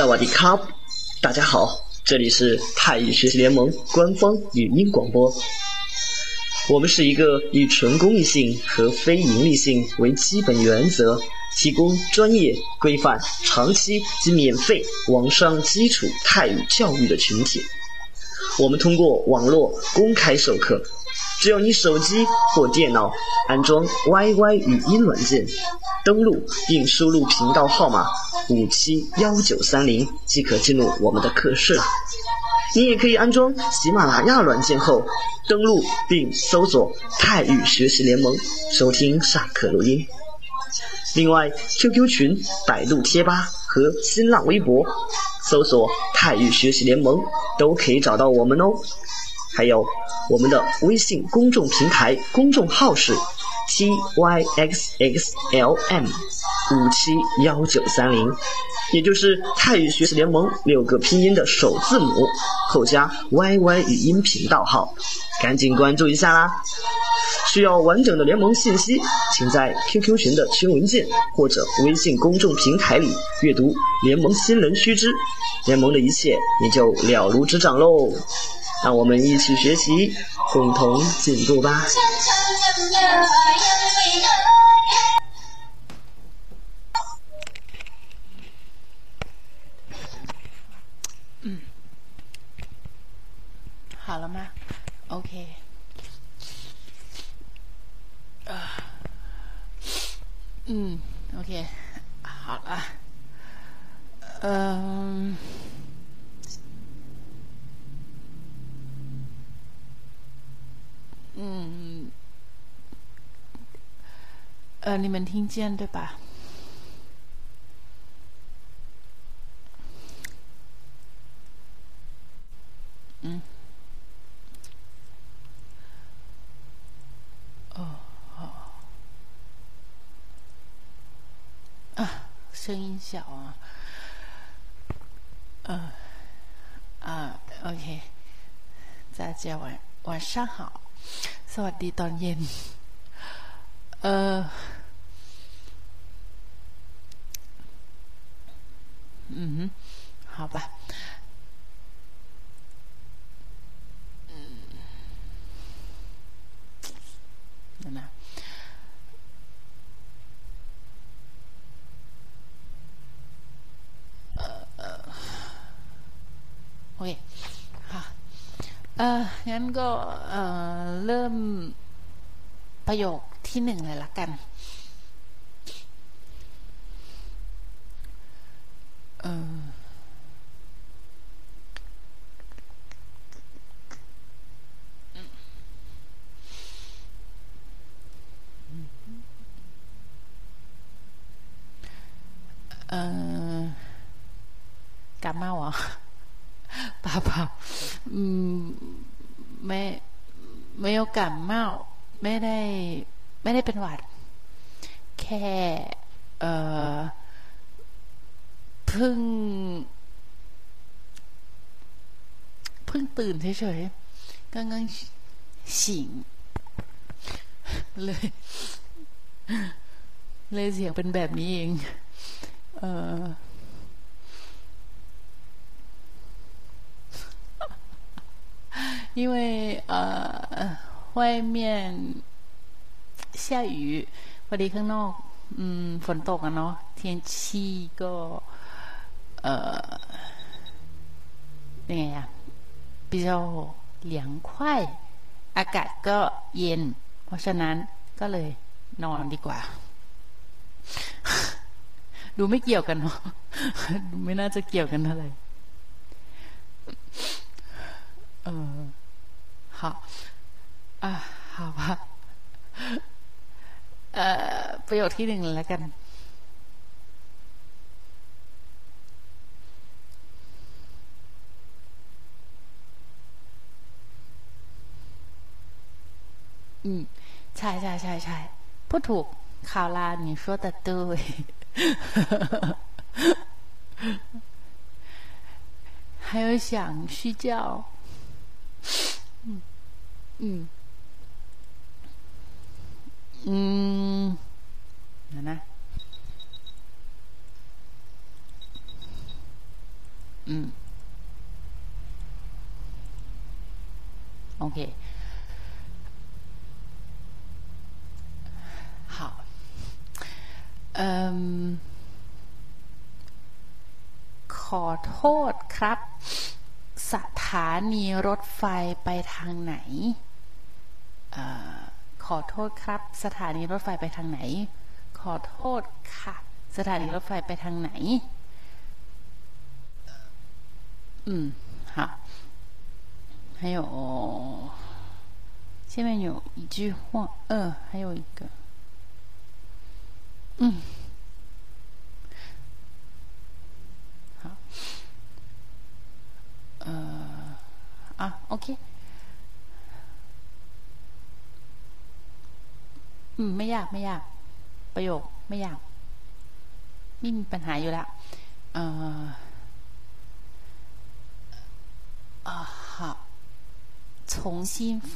萨瓦迪卡，大家好，这里是泰语学习联盟官方语音广播。我们是一个以纯公益性和非盈利性为基本原则，提供专业、规范、长期及免费网上基础泰语教育的群体。我们通过网络公开授课，只要你手机或电脑安装 YY 语音软件，登录并输入频道号码五七幺九三零，即可进入我们的课室了。你也可以安装喜马拉雅软件后，登录并搜索“泰语学习联盟”，收听上课录音。另外，QQ 群、百度贴吧和新浪微博搜索“泰语学习联盟”都可以找到我们哦。还有我们的微信公众平台公众号是 T Y X X L M 五七幺九三零，也就是泰语学习联盟六个拼音的首字母后加 Y Y 语音频道号，赶紧关注一下啦！需要完整的联盟信息，请在 QQ 群的群文件或者微信公众平台里阅读联盟新人须知，联盟的一切你就了如指掌喽。让我们一起学习，共同进步吧。嗯，好了吗？OK。啊，嗯，OK，好了。嗯。嗯，呃，你们听见对吧？嗯，哦，好，啊，声音小啊，嗯，啊，OK，大家晚晚上好， สวัสดีตอนเย็น เอออืม好吧เดี๋ยนะเอ่อเอ่อโอเคค่ะ เอองั้นก็เออเริ่มประโยคที่หนึ่งเลยละกัน เออเออกาเมาเหรอ เปล่าเปล่าอืมไม่ไม่โอกาสเมาไม่ได้ ไม่ได้เป็นหวัด แค่ เออเพิ่ง เพิ่งตื่นเฉยๆ刚刚醒เลย เลยเสียงเป็นแบบนี้เอง เออ 因为呃外面下雨พอดีข้างนอก อืม ฝนตกอะเนาะ天气ก็เอ่อยังไงอะ比较凉快อากาศก็เย็น เพราะฉะนั้นก็เลยนอนดีกว่า ดูไม่เกี่ยวกันเนาะดูไม่น่าจะเกี่ยวกันเท่าไหร่เออ 好อ่ะ好吧เอ่อประโยคที่หนึ่งเลยแล้วกัน อืม ใช่ใช่ใช่ใช่พูดถูกข่าวลา你说的对还有想睡觉嗯 อืม อืนะนะ อืม โอเค好，嗯，ขอโทษครับ สถานีรถไฟไปทางไหน ขอโทษครับ สถานีรถไฟไปทางไหน ขอโทษค่ะ สถานีรถไฟไปทางไหน 嗯，好。还有下面有一句话，呃，还有一个，嗯，好，呃，啊，OK， อืมไม่ยากไม่ยาก ประโยคไม่ยากไม่มีปัญหาอยู่แล้วเอ่อ啊，好，重新发。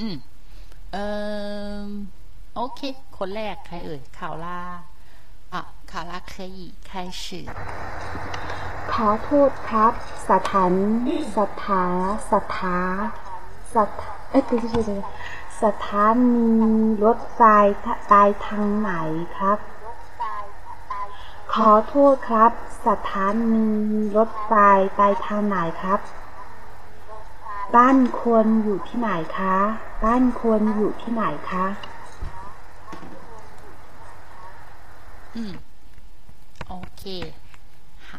อืม เอ่อโอเค คนแรกใครเอ่ยข่าวล่าอ่ะข่าวล่า可以开始 ขอโทษครับ สถานสถาสถา สัทเอ๊ะไม่ใช่เลยสถานีรถไฟตายทางไหนครับ ขอโทษครับ สถานีรถไฟตายทางไหนครับ บ้านควรอยู่ที่ไหนคะ บ้านควรอยู่ที่ไหนคะอืมโอเค好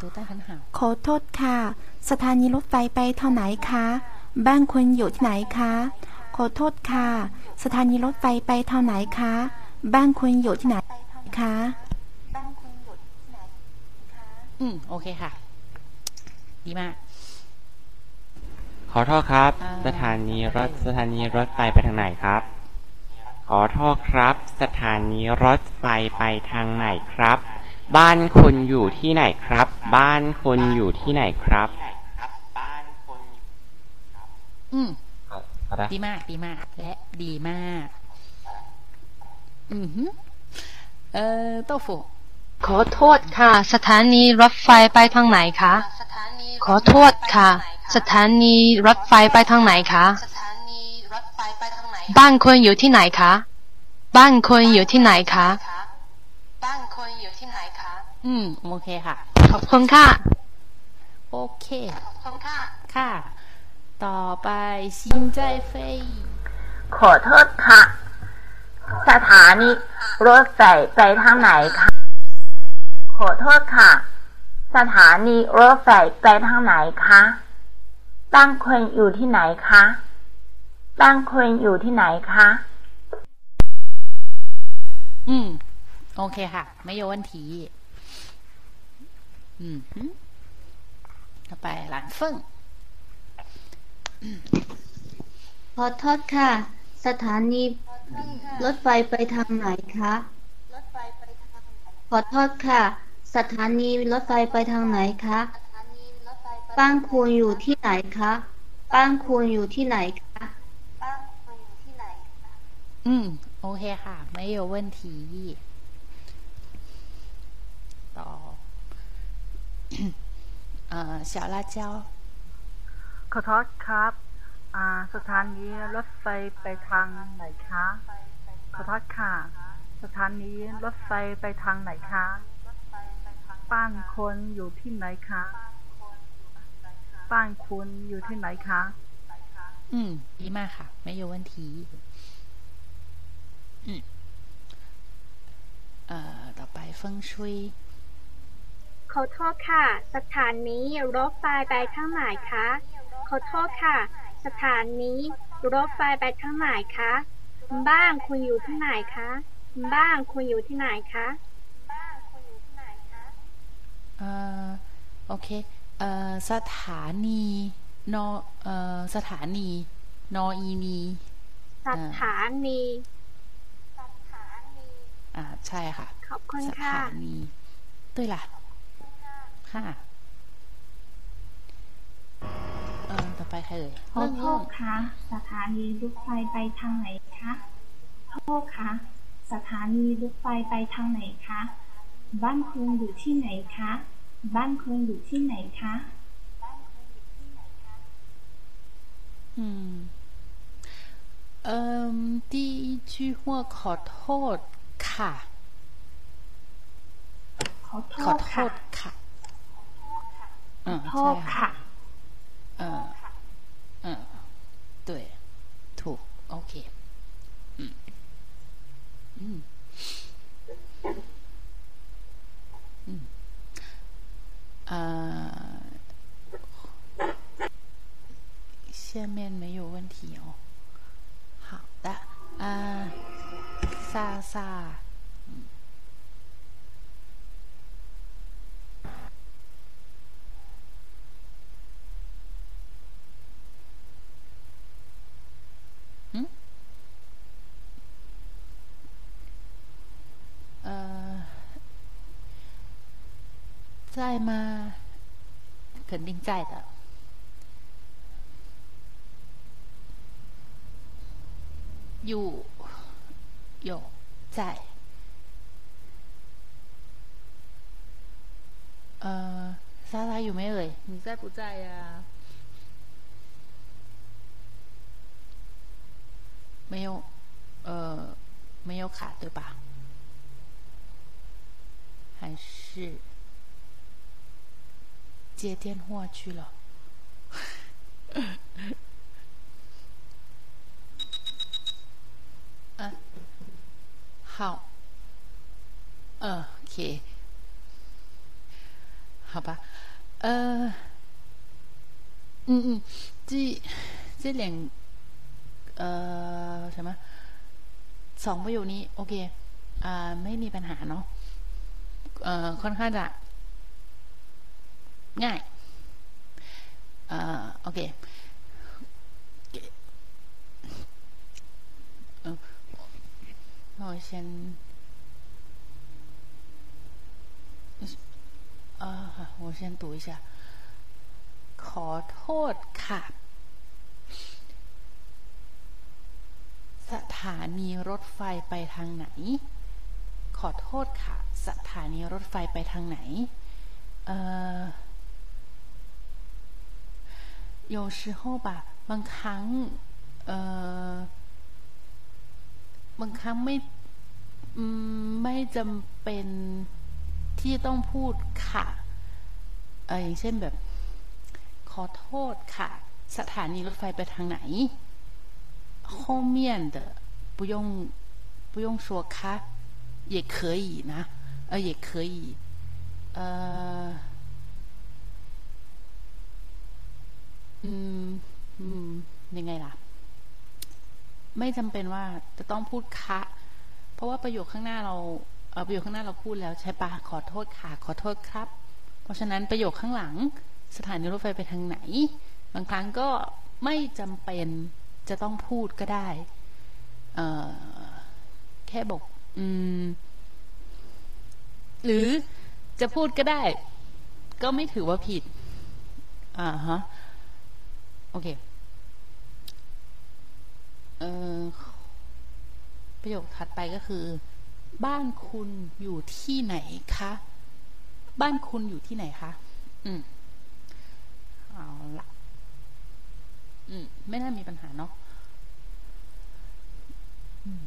ดูใต้คันหาขอโทษค่ะ สถานีรถไฟไปทางไหนคะ บ้านคุณอยู่ที่ไหนคะ ขอโทษค่ะ สถานีรถไฟไปทางไหนคะ บ้านคุณอยู่ที่ไหนคะ อืม โอเคค่ะ ดีมาก ขอโทษครับ อ่า สถานีรถสถานีรถไฟไปทางไหนครับ ขอโทษครับ สถานีรถไฟไปทางไหนครับ บ้านคุณอยู่ที่ไหนครับ บ้านคุณอยู่ที่ไหนครับ อืม好的ดีมาก ดีมาก และดีมาก อือหือเอ่อโต้ฟูขอโทษค่ะ สถานีรถไฟไปทางไหนคะขอโทษค่ะ สถานีรถไฟไปทางไหนคะบ้านคุณอยู่ที่ไหนคะบ้านคุณอยู่ที่ไหนคะอืมโอเคค่ะ ขอบคุณค่ะ โอเคค่ะ ต่อไป心在飞 ขอโทษค่ะ สถานีรถไฟไปทางไหนคะ ขอโทษค่ะ สถานีรถไฟไปทางไหนคะบ้านคุณอยู่ที่ไหนคะบ้านคุณอยู่ที่ไหนคะ อืม โอเคค่ะ ไม่โยนที อืมหืมต่อไปหลานเฟิ่ง ขอโทษค่ะ สถานีรถไฟไปทางไหนคะ ขอโทษค่ะ สถานีรถไฟไปทางไหนคะ บ้านคุณอยู่ที่ไหนคะ บ้านคุณอยู่ที่ไหนคะ อืม โอเคค่ะ ไม่โยนที ต่อ เอ่อ小辣椒 ขอโทษครับ อ่า สถานีรถไฟไปทางไหนคะ ขอโทษค่ะ สถานีรถไฟไปทางไหนคะ บ้านคนอยู่ที่ไหนคะ บ้านคุณอยู่ที่ไหนคะ อืมดีมากค่ะ ไม่โยนทีอืมเอ่อ ต่อไปเฟิ่งชุยขอโทษค่ะ สถานีรถไฟไปทางไหนคะข อโทษค่ะ สถานีรถไฟไปทางไหนคะ บ้านคุณอยู่ที่ไหนคะ บ้านคุณอยู่ที่ไหนคะเอ่อโอเคเอ่อสถานีนอเอ่อสถานีนออีนีสถานีอ่าใช่ค่ะ ขอบคุณสค่ะถานีด้วยล่ะค่ะเอ่อ ต่อไปใครเอ่ย ขอโทษค่ะ สถานีรถไฟไปทางไหนคะ โทษค่ะ ส สถานีรถไฟไปทางไหนคะ บ้านคุณอยู่ที่ไหนคะ บ้านคุณอยู่ที่ไหนคะ อืม เอ่อ第一句话ขอโทษค่ะ ขอโท ขอ ษ โท ค่ะ ษค่ะ嗯ขอโทษ ใช่ ค่ะ 嗯，嗯，对，two，OK，嗯，嗯，嗯，啊，下面没有问题哦，好的，啊，莎莎。在吗？肯定在的。有，有在。呃，莎莎有没有？你在不在呀、没有，呃，没有卡对吧？还是接电话去了？嗯，好，嗯，OK，好吧，呃，嗯嗯，这这两呃什么สองประโยคนี้ โอเคอ่าไม่มีปัญหาเนาะเอ่อค่อนข้างจะ ง่ายอ่าโอเคเออ我先อ่า我先读一下ขอโทษค่ะ สถานีรถไฟไปทางไหน ขอโทษค่ะ สถานีรถไฟไปทางไหน เอ่อ 有时候吧บางครั้ง เอ่อบางครั้งไม่อืมไม่จำเป็นที่ต้องพูดค่ะ เอออย่างเช่นแบบ ขอโทษค่ะ สถานีรถไฟไปทางไหน 后面的不用不用说咔，也可以呢，呃，也可以，呃，อื ม อืม ยังไงล่ะ ไม่จำเป็นว่าจะต้องพูดคะ เพราะว่าประโยคข้างหน้าเราเออประโยคข้างหน้าเราพูดแล้วใช่ปะขอโทษค่ะ ขอโทษครับ เพราะฉะนั้นประโยคข้างหลัง สถานีรถไฟไปทางไหน บางครั้งก็ไม่จำเป็นจะต้องพูดก็ได้ เออแค่บอก อืม หรือจะพูดก็ได้ ก็ไม่ถือว่าผิด อ่าฮะ โอเค เออประโยคถัดไปก็คือ บ้านคุณอยู่ที่ไหนคะ บ้านคุณอยู่ที่ไหนคะ อืม เอาละอืม ไม่น่ามีปัญหาเนาะอืม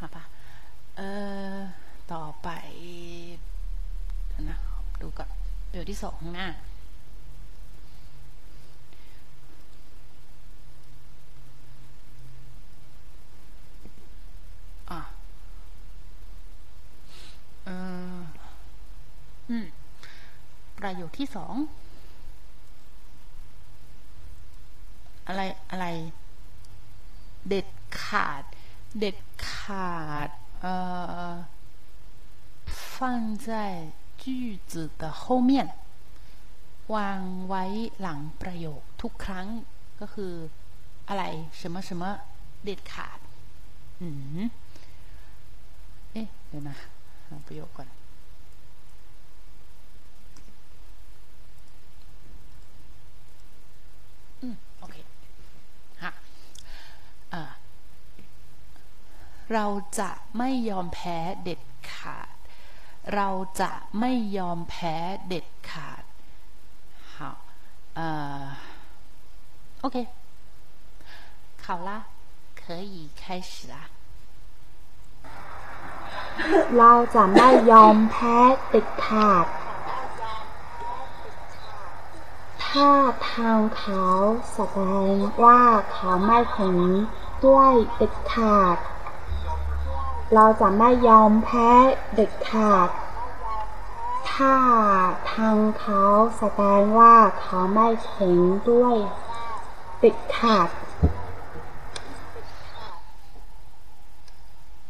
好吧เอ่อ ต่อไปนะ ดูก่อนประโยคที่สองข้างหน้า อะเอ่ออืม ประโยคที่สอง อะไร อะไร เด็ดขาด เด็ดขาด เอ่อ放在句子的后面วางไว้หลังประโยคทุกครั้งก็คือ อะไร什么什么เด็ดขาด อืม เอ๊ะ เดี๋ยวนะหา ประโยคก่อน อืม โอเค ฮะ เอ่อ เราจะไม่ยอมแพ้เด็ดขาด เราจะไม่ยอมแพ้เด็ดขาด好呃，OK，好啦，可以开始啦。 เราจะไม่ยอมแพ้เด็ดขาด ถ้าทางเขาแสดงว่าเขาไม่เห็นด้วยเด็ดขาด เราจะไม่ยอมแพ้เด็ดขาด ถ้าทางเขาแสดงว่าเขาไม่เห็นด้วยเด็ดขาด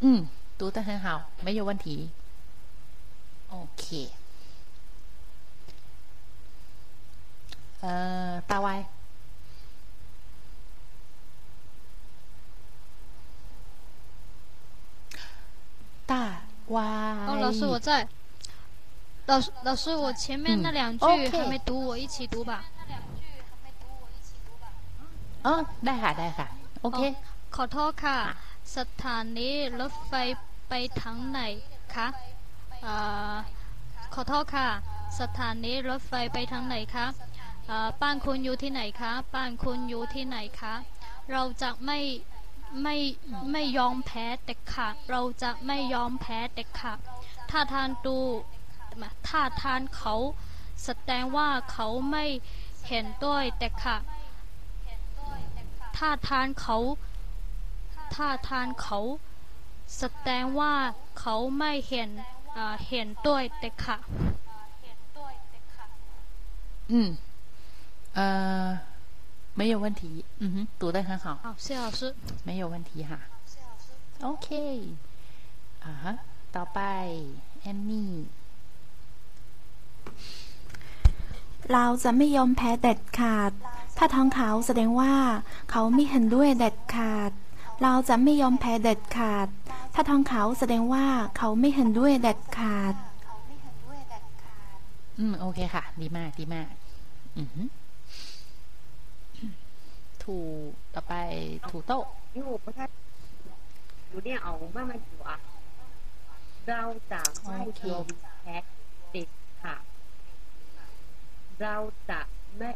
嗯，读得很好，没有问题。OK。呃，大 Y，大 Y。哦，老师我在。老师，老师，我前面那两句嗯还 OK 没读，我一起读吧。อ๋อได้ค่ะได้ค่ะ โอเค ขอโทษค่ะ สถานีรถไฟ ไปทางไหนคะขอโทษค่ะ สถานีรถไฟไปทางไหนคะบ้านคุณอยู่ที่ไหนคะบ้านคุณอยู่ที่ไหนคะ เราจะไม่ไม่ไม่ยอมแพ้เด็ดขาดเราจะไม่ยอมแพ้เด็ดขาดถ้าทานดูถ้าทานเขาแสดงว่าเขาไม่เห็นด้วยเด็ดขาดถ้าทานเขา ถ้าทานเขา แสดงว่าเขาไม่เห็นเอ่อเห็นด้วยเด็กค่ะ 嗯，呃，没有问题，嗯哼，读得很好，好，谢谢老师。没有问题哈。OK，啊哈，ต่อไปแอนนี่ เราจะไม่ยอมแพ้เด็ดขาด ถ้าท้องเขาแสดงว่า เขาไม่เห็นด้วยเด็ดขาด เราจะไม่ยอมแพ้เด็ดขาด ถ้าทองเขาแสดงว่าเขาไม่เห็นด้วยเด็ดขาด อืม โอเคค่ะ ดีมาก ดีมาก อืถูต่อไปถูโต๊ะอยู่ประเทอยู่เนี่ยเอามามาอยู่อะเราจะไม่ยอมแพ้เด็ดขาด เราจะไม่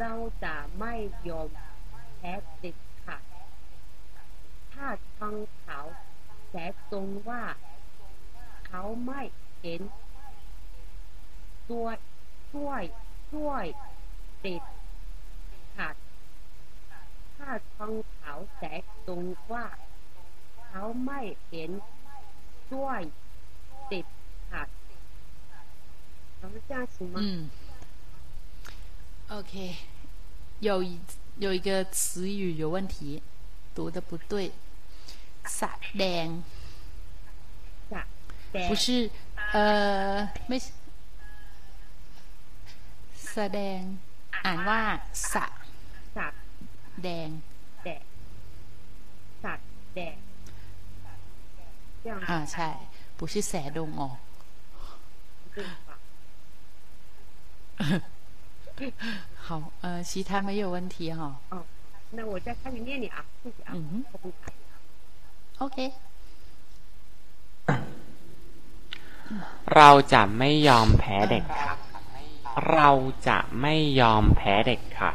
เราจะไม่ยอมแพ้เด็ด ถ้าทางเขาแสตรงว่า เขาไม่เห็นตัวช่วยช่วยเด็ดขาด ถ้าทางเขาแสตรงว่า เขาไม่เห็นด้วยเด็ดขาดเรา是这样行吗？嗯，OK，有一有一个词语有问题，读的不对， 撒แดง撒แดง不是呃ไม่แสดงอ่านว่าสะ สัตว์ แดง แดงสัตว์แดง这样 อ่าใช่ 不是แสดงออก 对吧？好，呃，其他没有问题哈。哦，那我再开始念你啊，谢谢啊。嗯ข อบคุณค่ะ OK，เราจะไม่ยอมแพ้เด็กค่ะ เราจะไม่ยอมแพ้เด็กค่ะ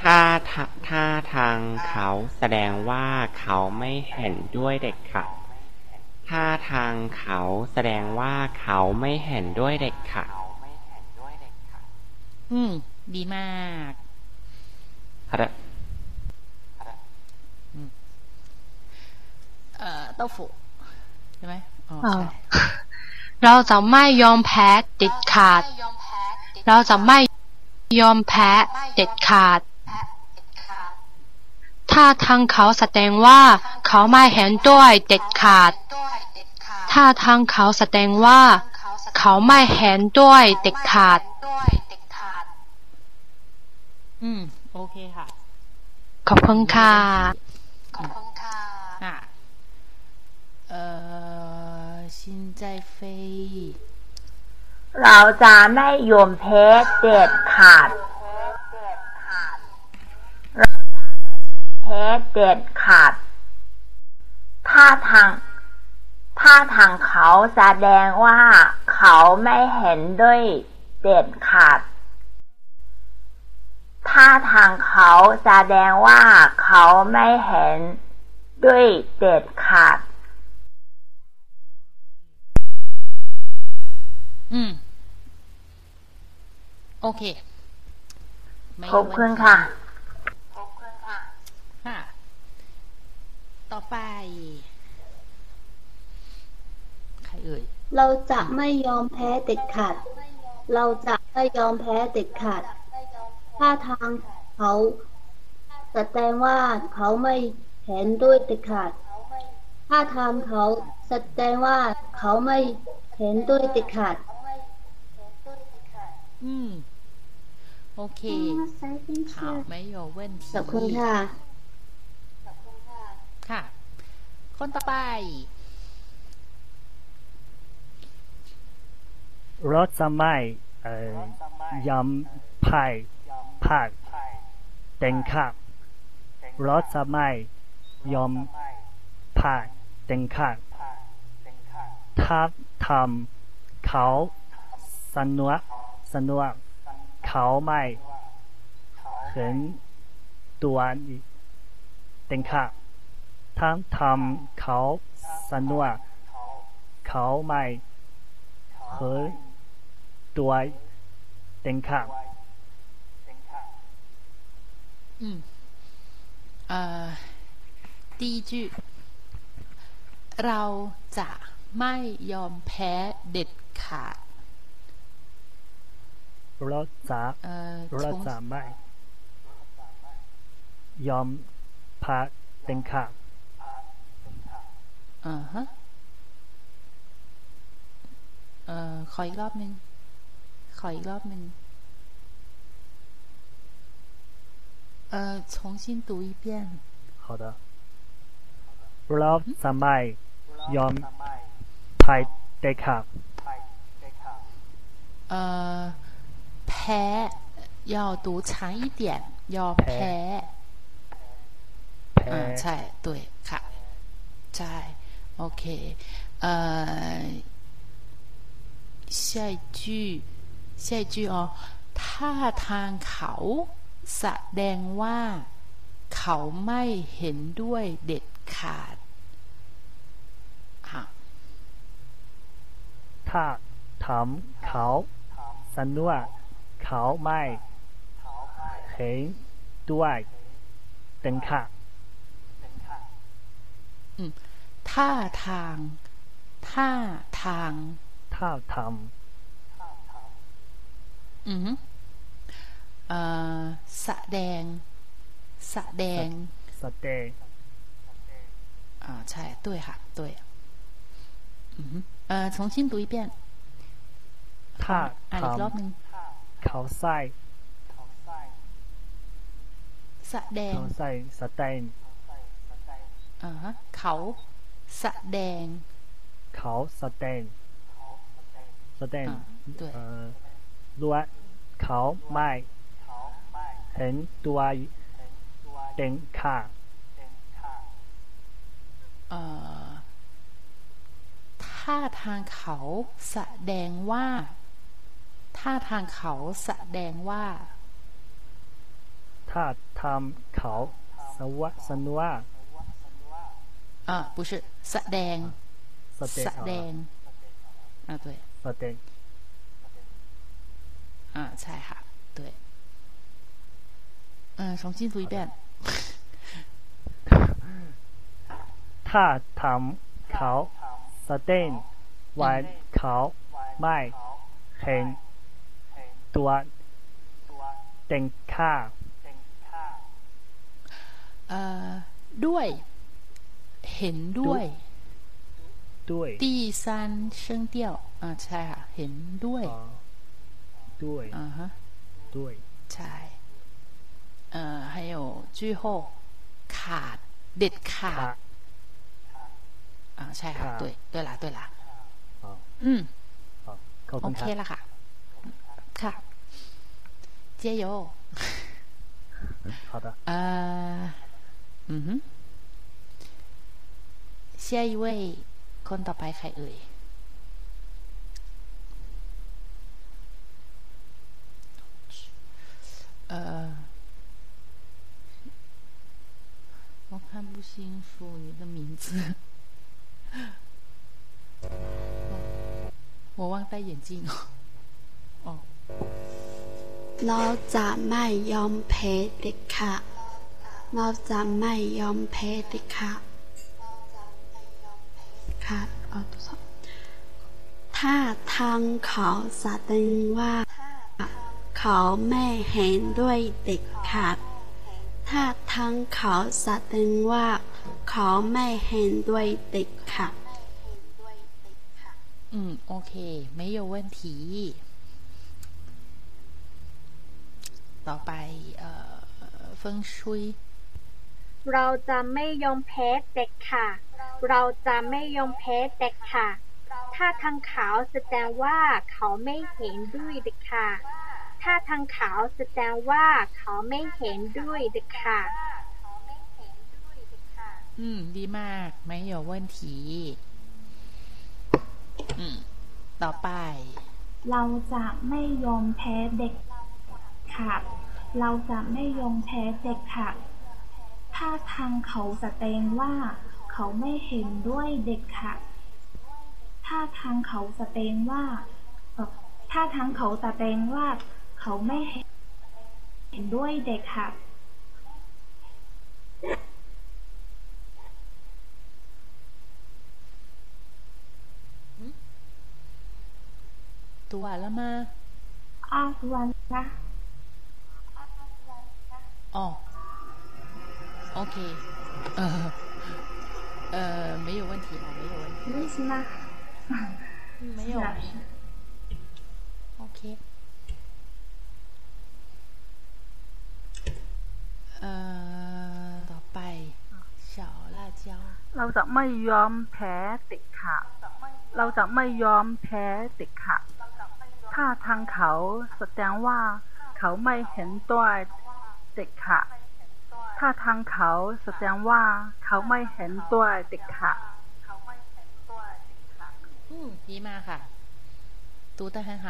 ถ้าถ้าถ้าทางเขาแสดงว่าเขาไม่เห็นด้วยเด็กค่ะ ถ้าทางเขาแสดงว่าเขาไม่เห็นด้วยเด็กค่ะ อืม ดีมาก เอ่อเต้าฝูใช่ไหมอ๋ออ๋อใช่เราจะไม่ยอมแพ้เด็ดขาด เราจะไม่ยอมแพ้เด็ดขาด ถ้าทางเขาแสดงว่าเขาไม่เห็นด้วยเด็ดขาด ถ้าทางเขาแสดงว่า เขาไม่เห็นด้วยเด็ดขาด อืม โอเคค่ะ ขอบคุณค่ะอะ เอ่อ现在飞 เราจะไม่ยอมแพ้เด็ดขาด เราจะไม่ยอมแพ้เด็ดขาด ท่าทางท่าทางเขาแสดงว่า เขาไม่เห็นด้วยเด็ดขาดท่าทางเขาแสดงว่า เขาไม่เห็นด้วยเด็ดขาด อืม โอเคไม่ขอบคุณค่ะ ค่ะ ต่อไป ใครเอ่ย เราจะไม่ยอมแพ้เด็ดขาด เราจะไม่ยอมแพ้เด็ดขาด ถ้าทางเขาแสดงว่าเขาไม่เห็นด้วยเด็ดขาด ถ้าทางเขาแสดงว่าเขาไม่เห็นด้วยเด็ดขาด อืม โอเค好没有问题 ขอบคุณค่ะ ค่ะ คนต่อไป รถสมัยเอ่อยำพายพาดเต็งขับรถสมัยยอมพายเต็งขับถ้าทำเขาสนุก สนุกเขาไม่เห็นตัวเต็งขับถ้าทำเขาสนุกเขาไม่เห็นตัวเต็งขับ 嗯，呃，第一句 เราจะไม่ยอมแพ้เด็ดขาด รถจะ เอ่อ รถ 从 จะไม่ยอมพาเต็งขับ อ่าฮะเอ่อขออีกรอบหนึ่งขออีกรอบหนึ่งเอ่อ重新读一遍好的รถจะไม่ยอมพายเต็งขับ 呃， แพ้要读长一点，要แพ้ แพ้ อ่าใช่对ค่ะ ใช่ โอเค เอ่อ下一句下一句哦ท่าทางเขาแสดงว่า เขาไม่เห็นด้วยเด็ดขาดค่ะ ถ้าทำเขาสนุก เขาไม่เห็นด้วยเต็งขับ อืมท่าทาง ท่าทาง ถ้าท อือฮึเอ่อแสดง แสดง ำแสดง อ่าใช่对ค่ะ对อือฮึเอ่อ重新读一遍 ถ้า อ่าน ท อีกรอบหนึ่ง ำ เขาใส่แสดงเขาใส่แสดงอ่าฮะเขาแสดง เขาแสดงแสดงอ่า对เอ่อด้วยเขาไม่เห็นตัวเต็งขับเอ่อท่าทางเขาแสดงว่า ท่าทางเขาแสดงว่า ถ้าทำเขาสวะสนุก อ่า不是แสดง แสดง แสดงอ่า对 แสดง 啊，ใช่ค่ะ对嗯重新读一遍 ถ้าทำเขาแสดงว่าเขาไม่เห็น ตัวเต็งขับ เอ่อด้วย เห็นด้วย ด้วย 第三声调อ่าใช่ค่ะ เห็นด้วย อ๋อด้วย อ่าฮะ ด้วย ใช่เอ่อ还有最后ขาด เด็ดขาดอ่าใช่ค่ะ对对啦对啦 อ๋อ อืม อ๋อขอบ โอ คุณ เค ครับ ละค่ะ ค่ะ加油好的呃嗯哼下 下一位คนต่อไปใครเอ่ย 呃，我看不清楚你的名字。我忘戴眼镜哦。哦。 เราจะไม่ยอมแพ้เด็ดขาดเราจะไม่ยอมแพ้เด็ดขาดขาดเอาตัวสอบถ้าทางเขาแสดงว่า เขาไม่เห็นด้วยเด็ดขาด ถ้าทางเขาแสดงว่า เขาไม่เห็นด้วยเด็ดขาด 嗯，OK，没有问题。 ต่อไปเอ่อเฟิงชุย เราจะไม่ยอมแพ้เด็กค่ะ เราจะไม่ยอมแพ้เด็กค่ะ ถ้าทางขาวแสดงว่าเขาไม่เห็นด้วยเด็กค่ะ ถ้าทางขาวแสดงว่าเขาไม่เห็นด้วยเด็กค่ะ อืม ดีมาก ไม่有问题อืม ต่อไป เราจะไม่ยอมแพ้เด็ก ขาด เราจะไม่ยอมแพ้เด็กขาดถ้าทางเขาแสดงว่า เขาไม่เห็นด้วยเด็กขาดถ้าทางเขาแสดงว่าเอ่อถ้าทางเขาแสดงว่า เขาไม่เห็นด้วยเด็กขาดตัวแล้วมาอ้าววันนะ 哦，OK，呃呃，没有问题了，没有问题，为什么？没有，OK，呃，ต่อไป小辣椒 เราจะไม่ยอมแพ้เด็ดขาดเราจะไม่ยอมแพ้เด็ดขาดถ้าทางเขาแสดงว่า เขาไม่เห็นด้วย เด็ดขาดถ้าทางเขาแสดงว่าเขาไม่เห็นด้วยเด็ดขาดอืมดีมากค่ะตูแต่很好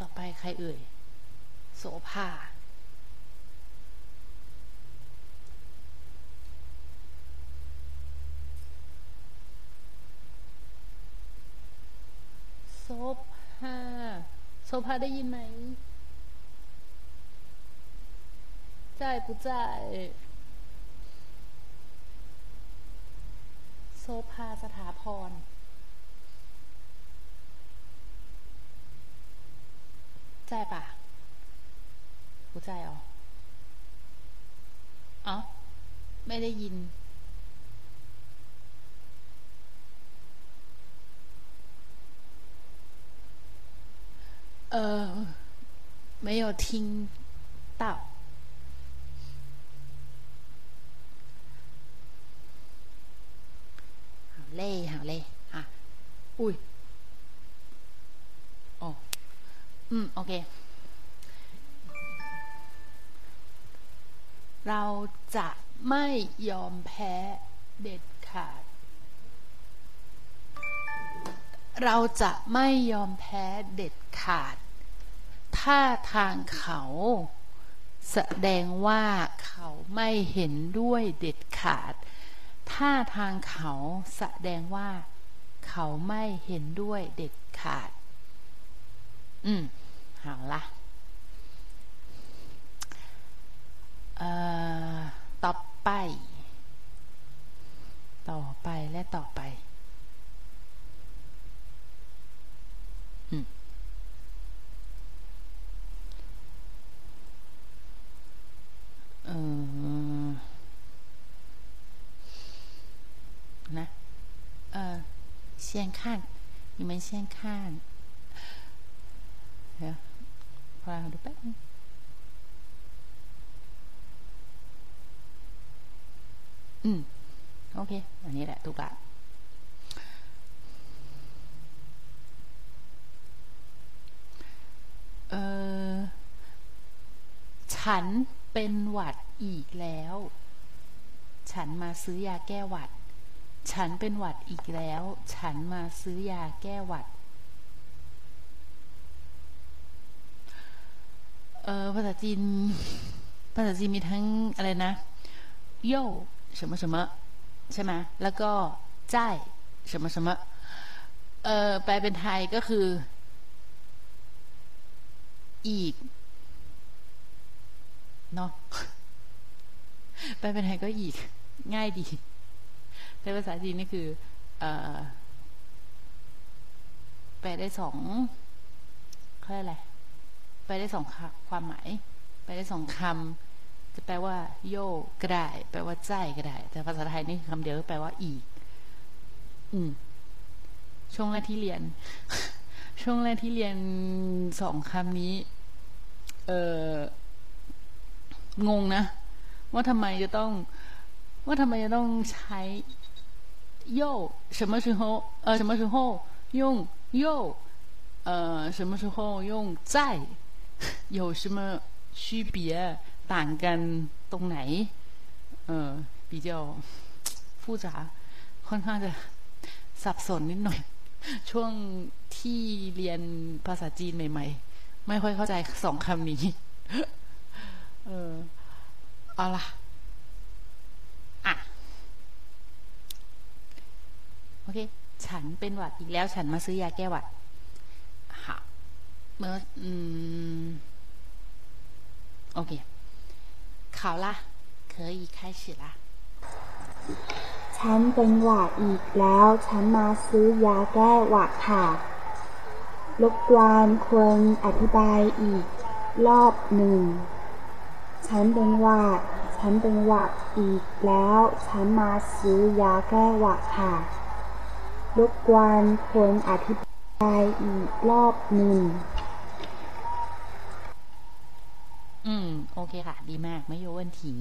ต่อไปใครเอ่ยโสภาโซภา โซภาได้ยินไหม在不在โซภาสถาพร 在吧不在哦เอ้าไม่ได้ยิน 呃，没有听到。好嘞，好嘞，啊，อุ้ย哦，嗯，OK，เราจะไม่ยอมแพ้เด็ดขาด เราจะไม่ยอมแพ้เด็ดขาด ถ้าทางเขา แสดงว่าเขาไม่เห็นด้วยเด็ดขาดถ้าทางเขาแสดงว่า เขาไม่เห็นด้วยเด็ดขาด อืม好啦เอ่อต่อไป ต่อไปและต่อไป อืม เออนะ呃，先看，你们先看。เดี๋ยวพอดูแป๊บนึงอืม โอเค อันนี้แหละถูกละเออ ฉัน เป็นหวัดอีกแล้ว ฉันมาซื้อยาแก้หวัด ฉันเป็นหวัดอีกแล้ว ฉันมาซื้อยาแก้หวัด เออภาษาจีน ภาษาจีนมีทั้งอะไรนะ โย่什么什么ใช่ไหมแล้วก็จ่าย什么什么เออแปลเป็นไทยก็คือ อีก เนาะแปลเป็นไทยก็อีกง่ายดีแต่ภาษาจีนนี่คือเอแปลได้สองเขาเรียกอะไรแปลได้สองความหมายแปลได้สองคำจะแปลว่า โยก็ได้ แปลว่าใจก็ได้ แต่ภาษาไทยนี่คำเดียวแปลว่าอีก อืม ช่วงแรกที่เรียน ช่วงแรกที่เรียนสองคำนี้ เออ งงนะ ว่าทำไมจะต้อง ว่าทำไมจะต้องใช้โย่什么时候呃什么时候用โย่呃什么时候用在有什么区别ต่างกันตรงไหน เออ比较复杂ค่อนข้างจะสับสนนิดหน่อย ช่วงที่เรียนภาษาจีนใหม่ ๆ ไม่ค่อยเข้าใจสองคำนี้ เออเอาล่ะอะโอเค ฉันเป็นหวัดอีกแล้ว ฉันมาซื้อยาแก้หวัดค่ะเมื่ออืมโอเคเขาละเคยอีก开始ละฉันเป็นหวัดอีกแล้ว ฉันมาซื้อยาแก้หวัดค่ะรบกวนควรอธิบายอีกรอบหนึ่ง ฉันเป็นหวัด ฉันเป็นหวัดอีกแล้ว ฉันมาซื้อยาแก้หวัดค่ะรบกวนควรอธิบายอีกรอบหนึ่ง อืม โอเคค่ะ ดีมาก ไม่โยวันถี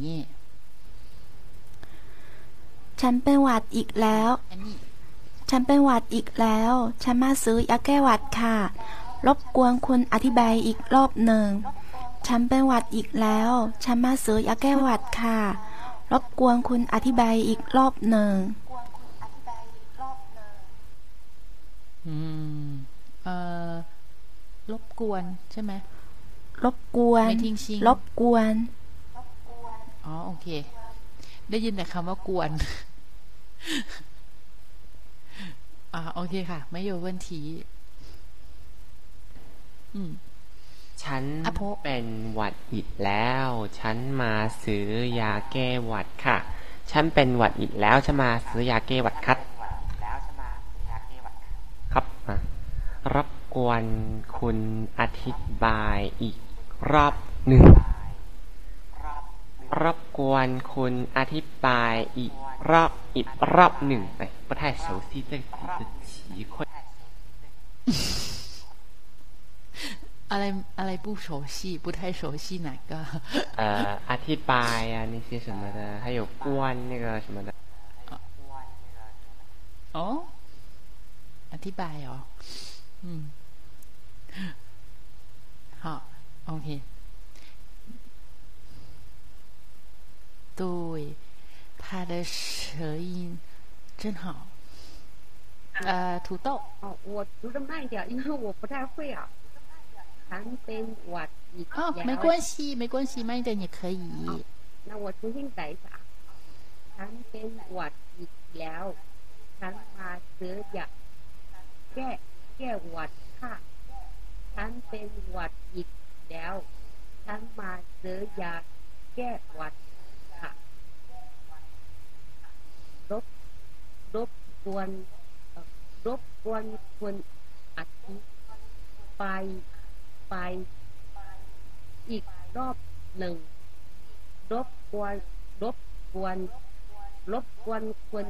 ฉันเป็นหวัดอีกแล้วอันนี้ฉันเป็นหวัดอีกแล้ว ฉันมาซื้อยาแก้หวัดค่ะ รบกวนคุณอธิบายอีกรอบหนึ่ง ฉันเป็นหวัดอีกแล้ว ฉันมาซื้อยาแก้หวัดค่ะ รบกวนคุณอธิบายอีกรอบหนึ่ง อืม เอ่อ รบกวนใช่ไหม รบกวน ไม่ทิ้งชิง รบกวน อ๋อ โอเค ได้ยินแต่คำว่ากวน อ่า โอเคค่ะ ไม่โยวันที อืม ฉัน อะโพ เป็นหวัดอีกแล้ว ฉันมาซื้อยาแก้หวัดค่ะ ฉันเป็นหวัดอีกแล้ว ฉันมาซื้อยาแก้หวัดครับ ครับมารบกวนคุณอธิบายอีกรอบหนึ่ง รบกวนคุณอธิบายอีกรอบอีกรอบหนึ่ง哎不太熟悉这个的词汇 อะไรอะไร不熟悉不太熟悉哪个呃，อธิบาย啊那些什么的，还有关那个什么的。อ๋อ อธิบายเหรอ อืม好，OK。对，他的舌音真好。呃，土豆，哦，我读的慢一点，因为我不太会啊。 ฉันเป็นหวัดอีก 哦， แล้ว 没关系，没关系，慢一点也可以。那我重新改一下啊。ฉันเป็นหวัดอีกแล้ว ฉันมาซื้อยาแก้แก้หวัดค่ะ ฉันเป็นหวัดอีกแล้ว ฉันมาซื้อยาแก้หวัดค่ะ รบรบกวนเอ่อรบกวนคุณอธิบาย ไปอีกรอบหนึ่ง รบกวนรบกวนรบกวนคุณ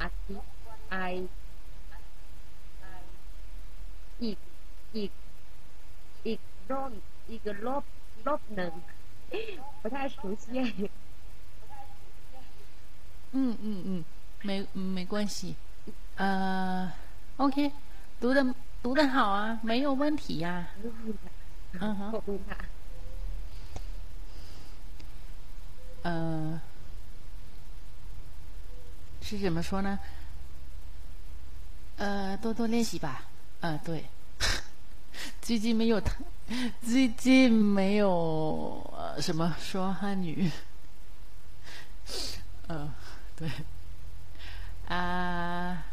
อธิบายอีกอีกอีกรอบอีกรอบรอบหนึ่ง不太熟悉嗯嗯嗯，没嗯没关系。呃，OK，读的 读的好啊，没有问题呀。嗯哼。嗯，是怎么说呢？呃，多多练习吧。呃，对。最近没有，最近没有什么说汉语。呃，对。啊。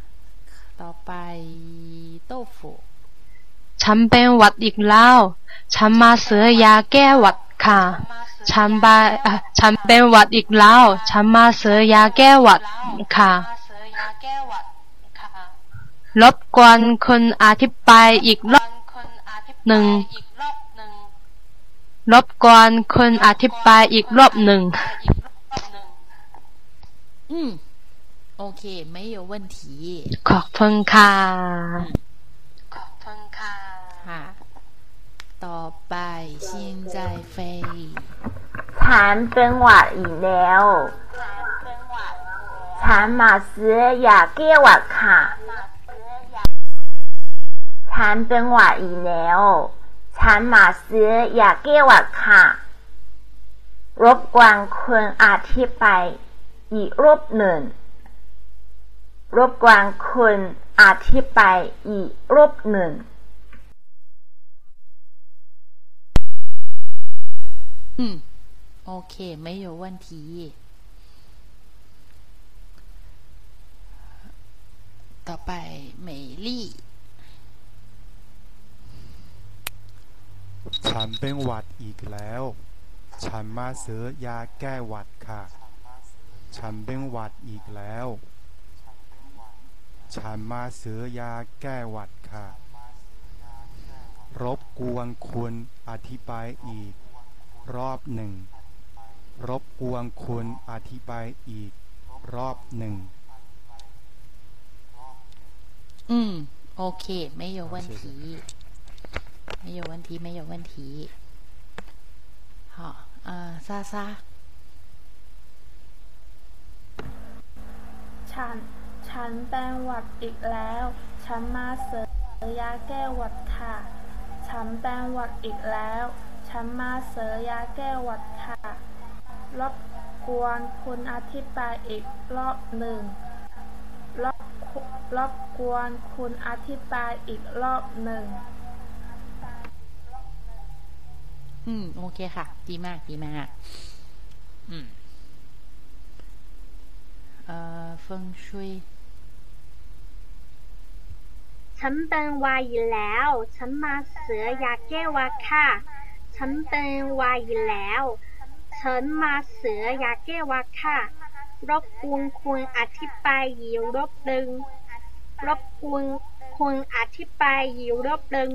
ต่อไปโต้ฟูฉันเป็นหวัดอีกแล้ว ฉันมาซื้อยาแก้หวัดค่ะ ฉันบาเอ่อฉันเป็นหวัดอีกแล้ว ฉันมาซื้อยาแก้หวัดค่ะรบกวนคุณอธิบายอีกรอบหนึ่งรบกวนคุณอธิบายอีกรอบหนึ่ง 嗯，OK，没有问题。 ขอบคุณค่ะ ค่ะต่อไป现在飞 ฉันเป็นหวัดอีกแล้ว ฉันมาซื้อยาแก้หวัดค่ะ ฉันเป็นหวัดอีกแล้ว ฉันมาซื้อยาแก้หวัดค่ะ รบกวนคุณอธิบายอีกรอบหนึ่ง รบกวนคุณอธิบายอีกรอบหนึ่ง 嗯，OK，没有问题。ต่อไป美丽 ฉันเป็นหวัดอีกแล้ว ฉันมาซื้อยาแก้หวัดค่ะ ฉันเป็นหวัดอีกแล้ว ฉันมาซื้อยาแก้หวัดค่ะ รบกวนคุณอธิบายอีก รอบหนึ่ง รบกวนคุณอธิบายอีก รอบหนึ่ง 嗯，OK，没有问题，没有问题，没有问题。好，呃，莎莎， ฉัน ฉันเป็นหวัดอีกแล้ว ฉันมาซื้อยาแก้หวัดค่ะ ฉันเป็นหวัดอีกแล้ว ฉันมาซื้อยาแก้หวัดค่ะ รบกวนคุณอธิบายอีกรอบหนึ่ง รบรบกวนคุณอธิบายอีกรอบหนึ่ง อืม โอเคค่ะ ดีมาก ดีมาก อืมเอ่อเฟิงชุย ฉันเป็นวายอยู่แล้ว ฉันมาเสือยาแก้วาค่ะ ฉันเป็นวายอยู่แล้ว ฉันมาเสือยาแก้วาค่ะ รบกวนคุณอธิบายอีกรอบหนึ่งรบกวนคุณอธิบายอีกรอบหนึ่ง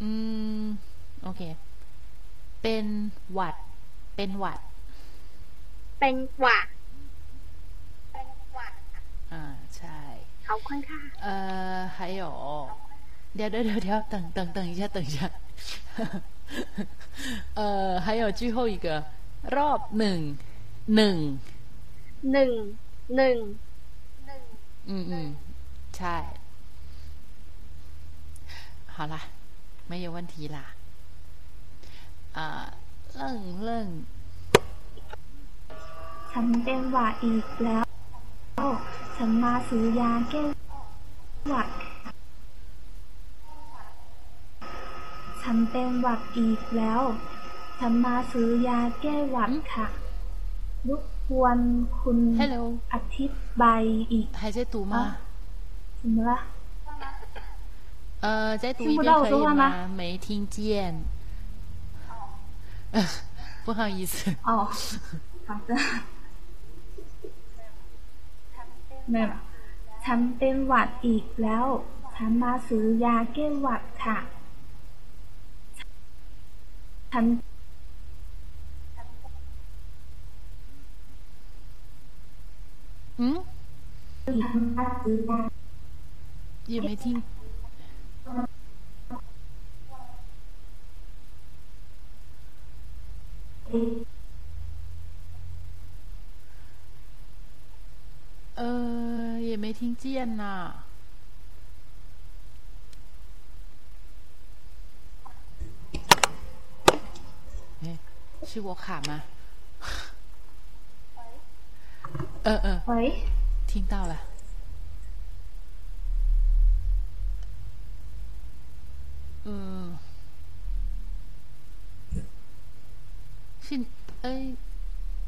อืม โอเค เป็นหวัด เป็นหวัด เป็นหวัด อ่า ใช่ ขอบคุณค่ะ 呃，还有，เดี๋ยวเดี๋ยวเดี๋ยวเดี๋ยว等等等一下，等一下，呃，还有最后一个รอบหนึ่งหนึ่ง หนึ่งหนึ่ง 嗯嗯，ใช่ 好啦，没有问题啦。啊，愣愣 ฉันเป็นหวัดอีกแล้ว ฉันมาซื้อยาแก้หวัด ฉันเป็นหวัดอีกแล้ว ฉันมาซื้อยาแก้หวัดค่ะรบกวนคุณ Hello อธิบายอีก 还在读吗？怎么了？呃，再读听不一遍可以到我说话吗吗？没听见。不好意思。哦，好的。 แม่ฉันเป็นหวัดอีกแล้ว ฉันมาซื้อยาแก้หวัดค่ะ ฉันอืมยังไม่ทิ้ง嗯。呃，也没听见呐。哎，是我卡吗？呃呃，喂，听到了。嗯，是哎，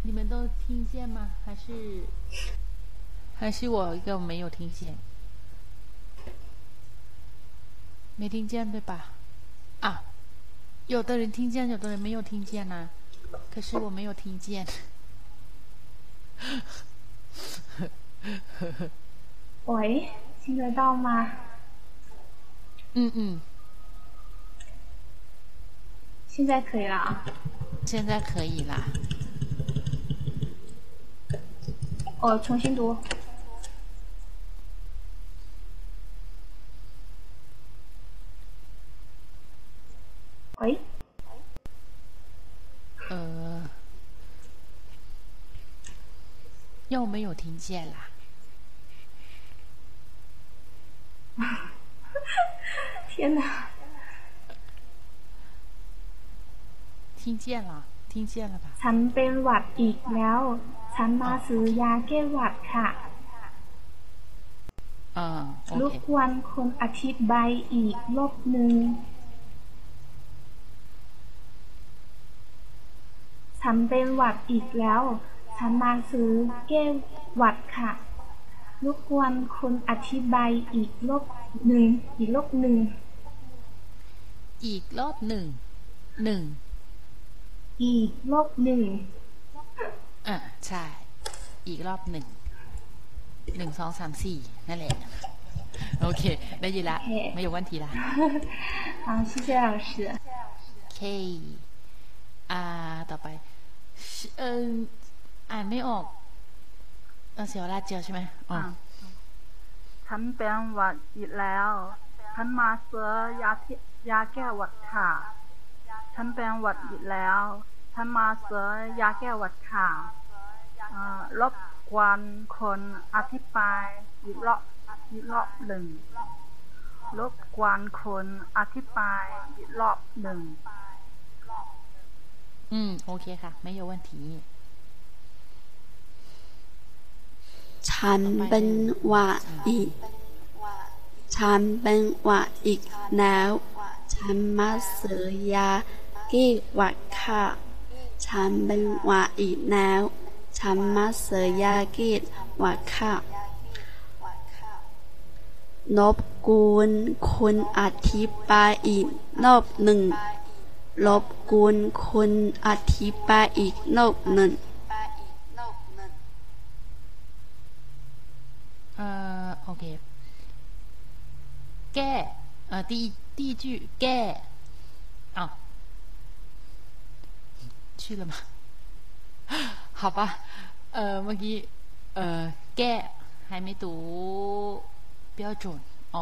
你们都听见吗？还是还是我一个没有听见？没听见对吧？啊，有的人听见，有的人没有听见呐、可是我没有听见。喂，听得到吗？嗯嗯，现在可以了啊。现在可以啦。我重新读。喂，呃，又没有听见啦。天哪！听见了，听见了吧？ ฉันเป็นหวัดอีกแล้ว ฉันมาซื้อยาแก้หวัดค่ะ 嗯 รบ ，OK， กวนคนอธิบายอีกรอบหนึ่ง ฉันเป็นหวัดอีกแล้ว ฉันมาซื้อแก้หวัดค่ะ รบกวนคนอธิบายอีกรอบหนึ่ง อีกรอบหนึ่ง อีกรอบหนึ่ง หนึ่ง อีกรอบหนึ่ง อ่ะใช่ อีกรอบหนึ่ง หนึ่งสองสามสี่นั่นแหละ โอเค ได้ยินละ โอเค ไม่有问题啦。好，谢谢老师。 K อ่า ต่อไป是 เอออ่านไม่ออกเออเสียวลาเจียวใช่ไหมอ๋อฉันเป็นหวัดอีกแล้ว ฉันมาซื้อยาที่ยาแก้หวัดค่ะ ฉันเป็นหวัดอีกแล้ว ฉันมาซื้อยาแก้หวัดค่ะเอ่อรบกวนคนอธิบายอีกรอบอีกรอบหนึ่งรบกวนคนอธิบายอีกรอบหนึ่ง อืม โอเคค่ะ ไม่有问题 ฉันเป็นหวัดอีก ฉันเป็นหวัดอีกแล้ว ฉันมาซื้อยาแก้หวัดค่ะ ฉันเป็นหวัดอีกแล้ว ฉันมาซื้อยาแก้หวัดค่ะนบกวนคุณอธิบายอีกรอบหนึ่ง รบกวนคุณอธิบายอีกรอบหนึ่ง 呃，OK，แก้เอ่อ第一第一句แก้啊，去了吗？好吧，呃，เมื่อกี้เอ่อแก้还没读标准哦，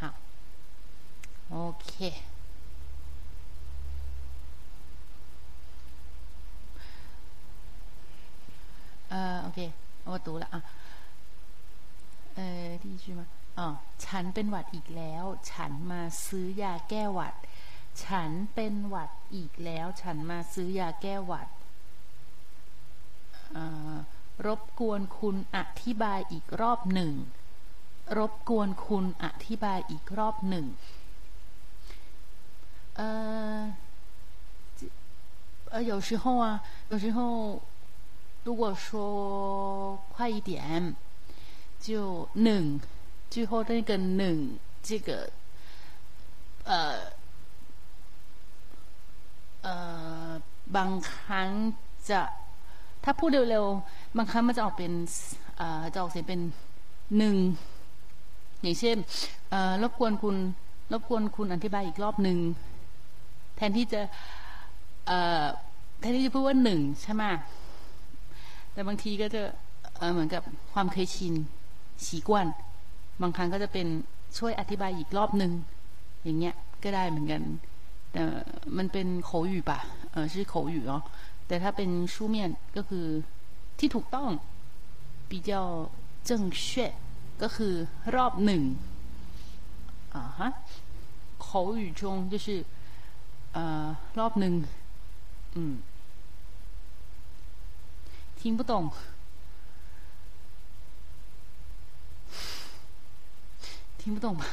好，OK。 呃，OK，我读了啊。เออที่ชื่อมาอ๋อฉันเป็นหวัดอีกแล้ว ฉันมาซื้อยาแก้หวัด ฉันเป็นหวัดอีกแล้ว ฉันมาซื้อยาแก้หวัดเอ่อรบกวนคุณอธิบายอีกรอบหนึ่ง รบกวนคุณอธิบายอีกรอบหนึ่งเออ呃，有时候啊，有时候 如果说快一点，就หนึ่ง最后那个หนึ่ง这个呃呃บางครั้งจะถ้าพูดเร็วๆบางครั้งมันจะออกเป็นเอ่อจะออกเสียงเป็นหนึ่งอย่างเช่นเอ่อรบกวนคุณรบกวนคุณอธิบายอีกรอบหนึ่งแทนที่จะเอ่อแทนที่จะพูดว่าหนึ่งใช่ไหม แต่บางทีก็จะเอ่อเหมือนกับความเคยชิน สีกวนบางครั้งก็จะเป็นช่วยอธิบายอีกรอบหนึ่งอย่างเงี้ยก็ได้เหมือนกันแต่มันเป็น口语吧เออชื่อ口语เนาะแต่ถ้าเป็น书面ก็คือที่ถูกต้อง比较正确ก็คือรอบหนึ่งอ่าฮะ口语中就是เอ่อรอบหนึ่งอืม 听不懂，听不懂吧？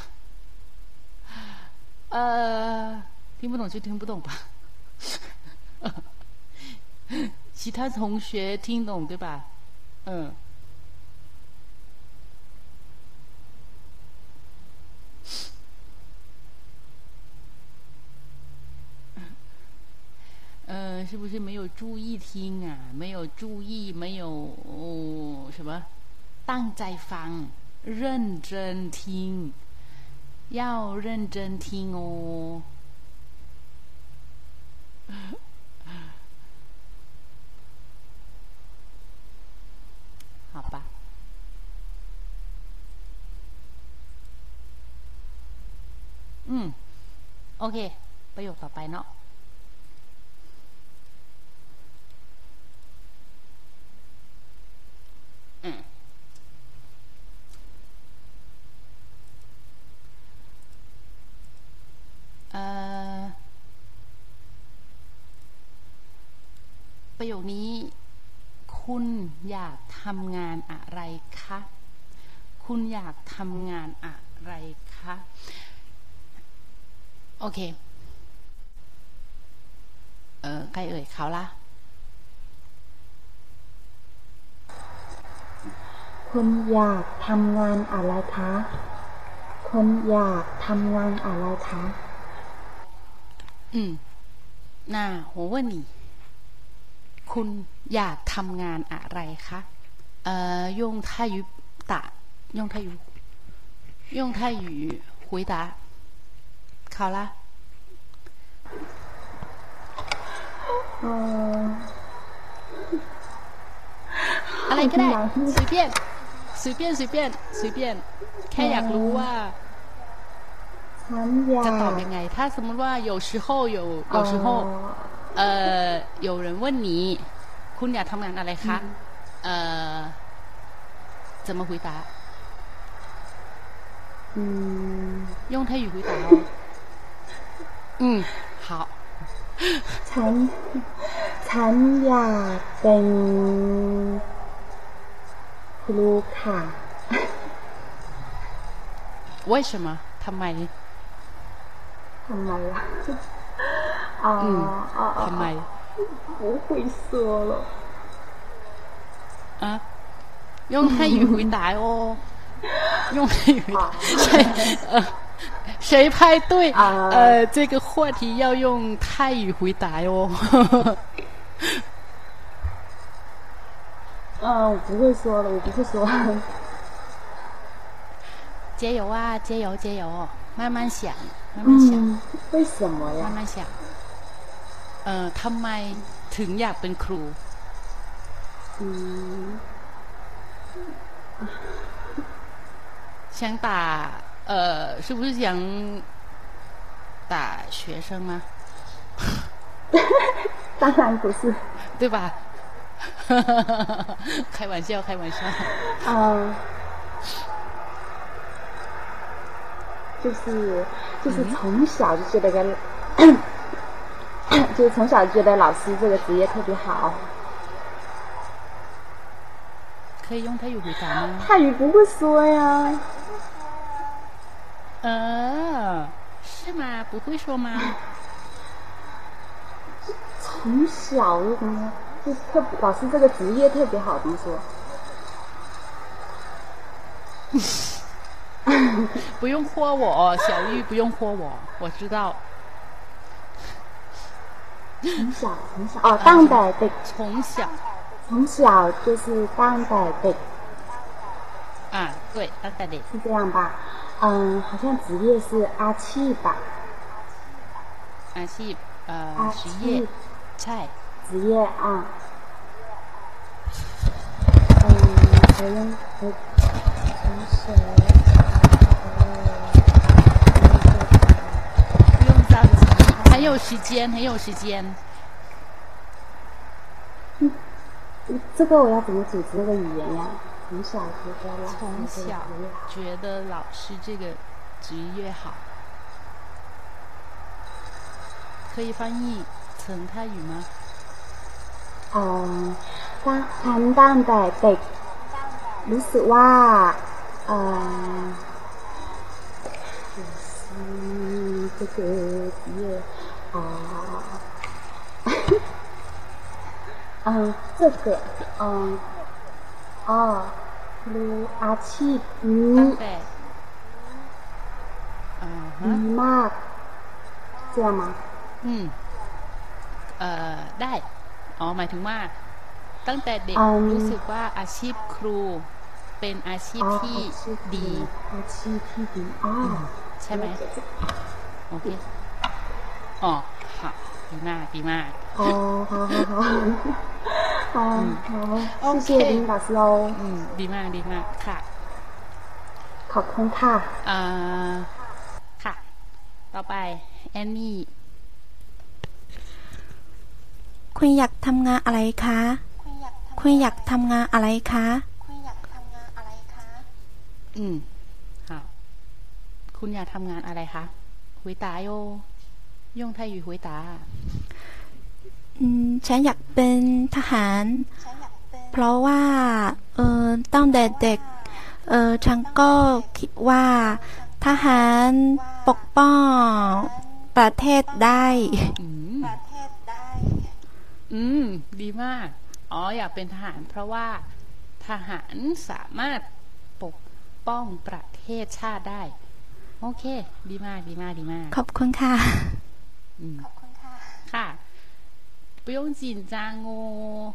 呃，听不懂就听不懂吧。其他同学听懂对吧？嗯。是不是没有注意听啊？没有注意，没有、哦、什么ตั้งใจฟัง认真听，要认真听哦。好吧。อืม โอเค ประโยคต่อไปเนาะ ทำงานอะไรคะ คุณอยากทำงานอะไรคะ โอเค เออใครเอ่ยเขาละคุณอยากทำงานอะไรคะคุณอยากทำงานอะไรคะ อืมน่าโหว่านี่ คุณอยากทำงานอะไรคะ เอ่อ用泰语打用泰语用泰语回答好啦เออ อะไรก็ได้随便随便随便随便แค่อยากรู้ว่า ฉันอยา จะ ก ตอบยังไง ถ้าสมมติว่า有时候有有时候เอ่อ有人问你คุณอยากทำงานอะไรคะ เอ่อ怎么回答อืม 用泰语回答哦嗯好 ฉัน ฉันอยากเป็นครูค่ะ 为什么ทำไม ทำไมล่ะอ๋อ อืม อ๋ออ๋อ ทำไม 不会说了 啊用泰语回答哦用泰语回答谁呃谁拍对呃这个话题要用泰语回答哦嗯，我不会说了，我不会说。加油啊加油加油慢慢想慢慢想嗯，为什么呀慢？慢想เอ่อทำไมถึงอยากเป็นครู 嗯，想打呃，是不是想打学生吗？当然不是。对吧？开玩笑，开玩笑。嗯，就是就是从小就觉得跟，就是从小就觉得老师这个职业特别好。可以用泰语回答吗？泰语不会说呀。呃，是吗？不会说吗？从小就怎么就是特老师这个职业特别好，怎么说？不用豁我，小玉不用豁我，我知道。从小从小哦，当代对，从小从小就是当的的。啊，对，当的的。是这样吧？嗯，好像职业是阿七吧？阿七，呃，阿七菜。职业啊。嗯，我用我从小。很有时间，很有时间。嗯 这个我要怎么组织那个语言呀？从小觉得老师从这个小职业好觉得老师这个职业好，可以翻译成泰语吗？ เอ่อตั้งฉันตั้งแต่เด็กรู้สึกว่าเอ่อ 嗯，这个 เออ这个เอออ๋อรู้อาชีพนี้ตั้มีมากเจียมาอืมเอ่อได้ อ๋อ หมายถึงว่า ตั้งแต่เด็กรู้สึกว่าอาชีพครูเป็นอาชีพที่ดี อาชีพที่ดีอ๋อใช่ไหมโอเคอ๋อค่ะดีมากดีมาก โอเคบัสโลดีมากดีมากค่ะ ขอบคุณค่ะค่ะ ต่อไป แอนนี่คุณอยากทำงานอะไรคะคุณอยากทำงานอะไรคะคุณอยากทำงานอะไรคะ อืมค่ะคุณอยากทำงานอะไรคะหุยตาโยยงไทยอยู่หุยตา ฉันอยากเป็นทหาร เพราะว่าเออตั้งแต่เด็กเออฉันก็คิดว่า ทหารปกป้องประเทศได้อืมอืม ดีมาก อ๋อ อยากเป็นทหาร เพราะว่าทหารสามารถปกป้องประเทศชาติได้ โอเค ดีมาก ดีมาก ดีมาก ขอบคุณค่ะ嗯，ค่ะ 不用紧张哦。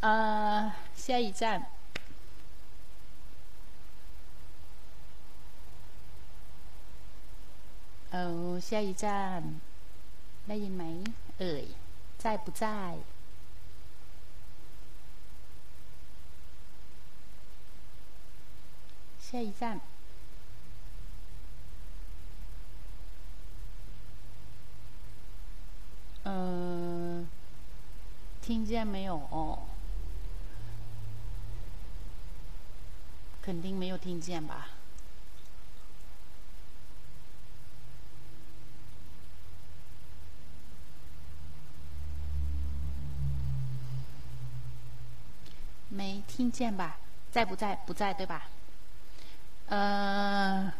呃，下一站。เออ下一站ได้ยินไหม เอ่ย在不在下一站呃， 听见没有？哦，肯定没有听见吧？没听见吧？在不在？不在，对吧？呃，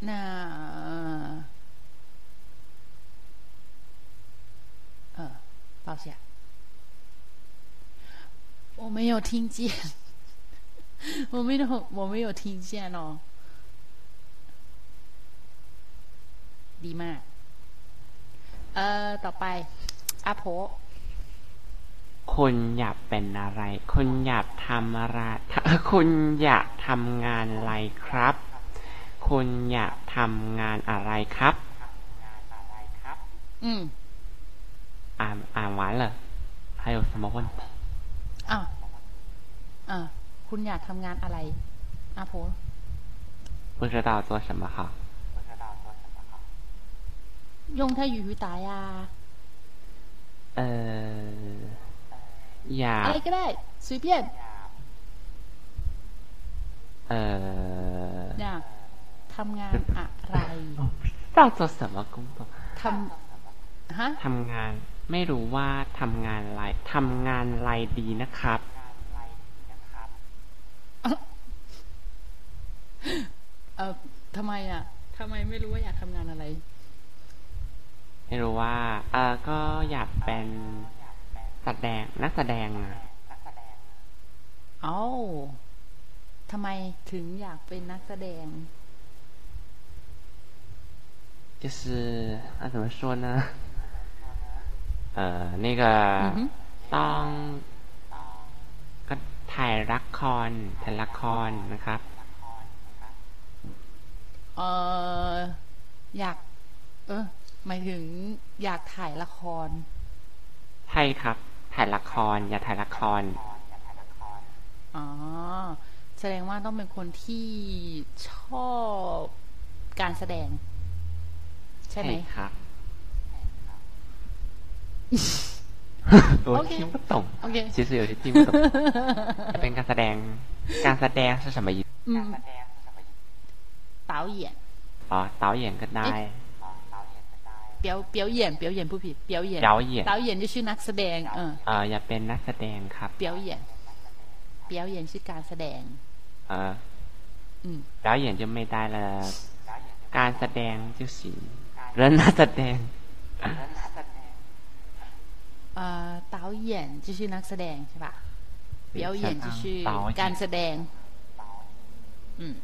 那。抱歉，我没有听见，我没有，我没有听见哦。ดีมาก เอ่อ ต่อไปอาโพ คุณอยากเป็นอะไร คุณอยากทำอะไร คุณอยากทำงานอะไรครับ คุณอยากทำงานอะไรครับ อืม อ่านอ่าน完了还有什么问题 อ้าวอ่าคุณอยากทำงานอะไรอาโพ 不知道做什么好用泰语回答呀 เอออยาก อะไรก็ได้随便 เออ อยากทำงานอะไร 不知道做什么工作 ทำฮะ ทำงาน ไม่รู้ว่าทำงานอะไรทำงานอะไรดีนะครับ เออทำไมอ่ะทำไมไม่รู้ว่าอยากทำงานอะไร ไม่รู้ว่า เออก็อยากเป็นแสดงนักแสดงอะ เอ้าทำไมถึงอยากเป็นนักแสดง 就是啊，怎么说呢？ 呃，那个嗯哼ต้องก็ถ่ายละครถ่ายละครนะครับ เอออยาก เออหมายถึงอยากถ่ายละคร ใช่ครับ ถ่ายละคร อย่าถ่ายละคร อ๋อ แสดงว่าต้องเป็นคนที่ชอบการแสดง ใช่ไหม ครับ我 โอเค 听不懂 โอเค 其实有些听不懂เป็นการแสดง การแสดง是什么意思 อืม导演 อ๋อ导演ก็ได้ 表表演表演不ผิด表演表演导演就是นักแสดง เออ เอออย่าเป็นนักแสดงครับ 表演表演是การแสดง เออ อืม 表演就ไม่ได้了 การแสดง就行人นักแสดง เอ่อ导演就是นักแสดงใช่ปะ表演就是导演การแสดง อืม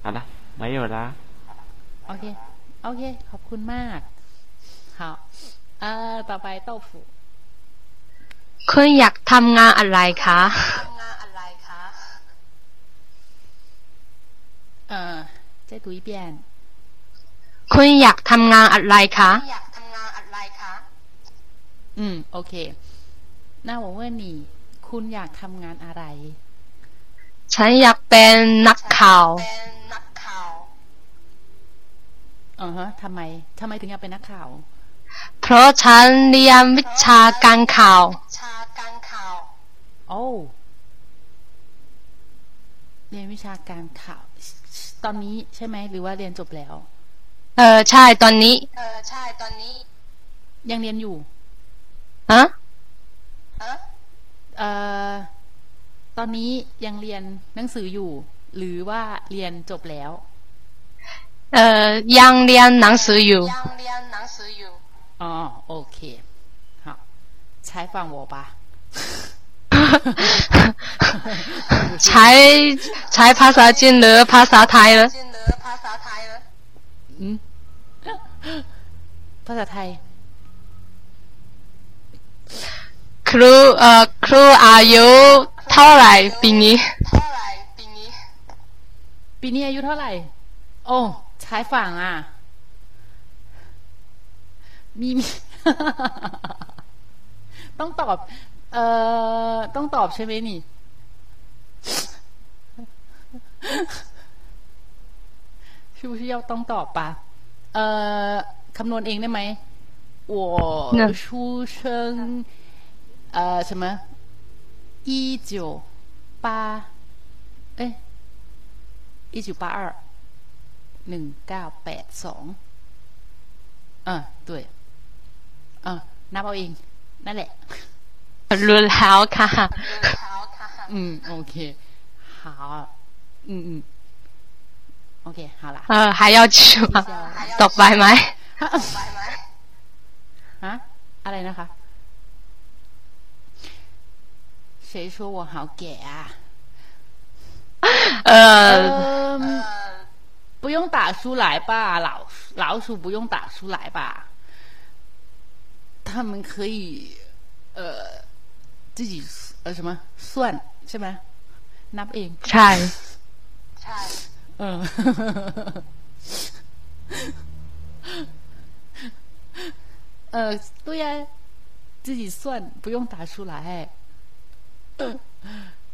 เอาละไม่อยู่ละ โอเค โอเค ขอบคุณมาก好เอ่อต่อไปโต้ฟู คุณอยากทำงานอะไรคะ เอ่อ再读一遍 คุณอยากทำงานอะไรคะ อื คะ อืม โอเคน้าว่าเว่านี่ คุณอยากทำงานอะไร ฉันอยากเป็นนักข่าวอ๋อฮะทำไมทำไมถึงอยากเป็นนักข่าว เพราะฉันเรียนวิชาการข่าว โอ้เรียนวิชาการข่าว ตอนนี้ใช่ไหมหรือว่าเรียนจบแล้ว เออใช่ตอนนี้ เออใช่ตอนนี้ ยังเรียนอยู่ ฮะ เอ่อ ตอนนี้ยังเรียนหนังสืออยู่ หรือว่าเรียนจบแล้ว เออยังเรียนหนังสืออยู่ อ๋อ โอเค好采访我吧 ใช้ใช้ภาษาจีนหรือภาษาไทยเหรอ อืมภาษาไทย ครูเอ่อครูอายุเท่าไหร่ปีนี้ ปีนี้อายุเท่าไหร่ โอ้ใช้ฝั่งอ่ะ มีมี ต้องตอบ เอ่อ ต้องตอบใช่ไหมนี่ 是不是要ต้องตอบปะเอ่อคำนวณเองได้ไหม我那出生 呃什么一九八เอ้ย一九八二หนึ่งเก้าแปดสองอ่า对อ่านับเอาเอง นั่นแหละ รู้แล้วค่ะ 嗯，OK，好，嗯嗯，OK，好啦。เออ还要去吗ต่อไปไหม ฮะอะไรนะคะ 谁说我好给啊？เออ 嗯，不用打出来吧，老老鼠不用打出来吧？他们可以呃自己呃什么算ใช่ไหมนับเอง ใช่ 嗯，呃，对呀、自己算不用打出来。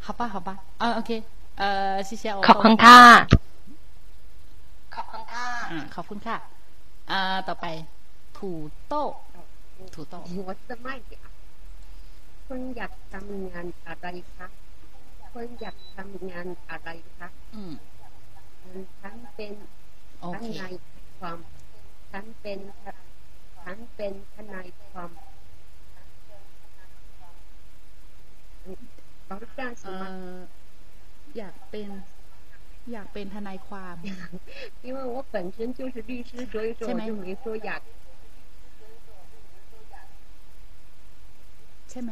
好吧，好吧，啊，OK，呃，谢谢我。 ขอบคุณค่ะ อืมขอบคุณค่ะอ่าต่อไป ถูโต้ถูโต้ 我是麦芽คุณอยากทำงานอะไรคะคุณอยากทำงานอะไรคะ อืม ฉันเป็น โอ ท เค นายความฉันเป็นฉันเป็นทนายความ เรา这样行 เอ่ 吗？ ออยากเป็น อยากเป็นทนายความ 因为我本身就是律师，所以说是吗我就没说อยาก ใช่ไหม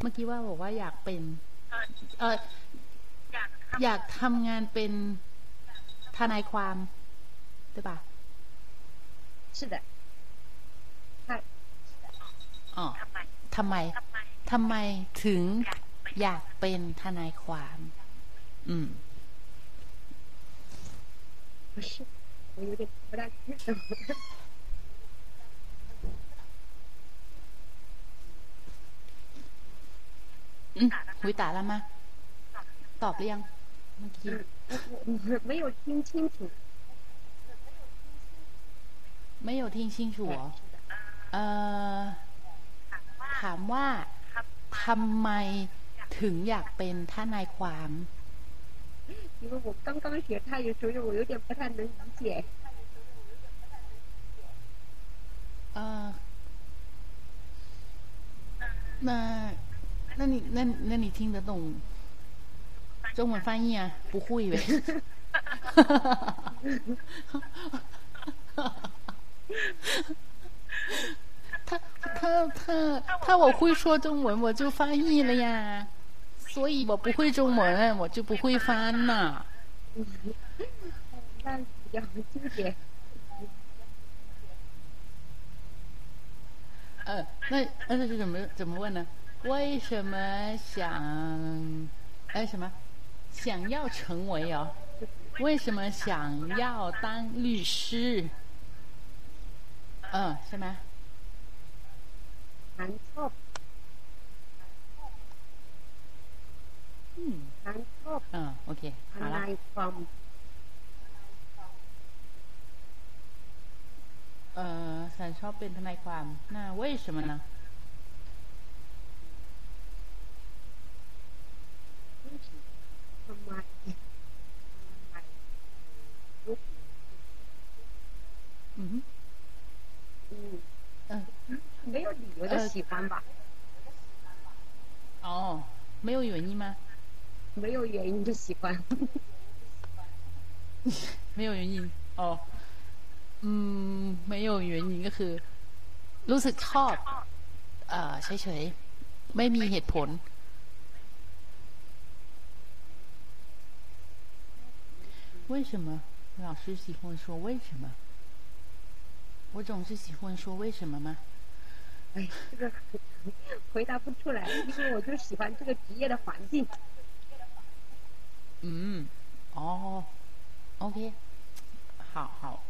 เมื่อกี้ว่าบอกว่าอยากเป็น เอออยากทำงานเป็นทนายความใช่ปะ 是的，ใช่ อ๋อทำไม ทำไมถึง อยากเป็นทนายความ อืม 不是，我有点不大记得。 อืมหุยตายแล้วมา ตอบหรือยัง เมื่อกี้ 没有听清楚。 ไม่有听清楚เหรอเอ่อถามว่าทำไม ถึงอยากเป็นทนายความ 因为我刚刚学泰语，所以我有点不太能理解。 เออ那那你那那你听得懂中文翻译啊？不会呗？ 他他他他我会说中文，我就翻译了呀。所以我不会中文，我就不会翻呐。那比较纠结。呃，那那那是怎么怎么问呢？为什么想哎什么想要成为哦？为什么想要当律师？嗯，是吗？ ฉันชอบฉันชอบอ่าโอเคทนายความเออฉันชอบเป็นทนายความน่าเว้ยใช่ไหมนะทำไมอืมอืมเออ 没有理由的喜欢吧？哦，没有原因吗？没有原因的喜欢。没有原因哦อืมไม่有原因ก็คือ รู้สึกชอบเอ่อเฉยๆไม่มีเหตุผล 为什么老师喜欢说为什么？我总是喜欢说为什么吗？ 哎，这个回答不出来，因为我就喜欢这个职业的环境。嗯，哦，OK，好好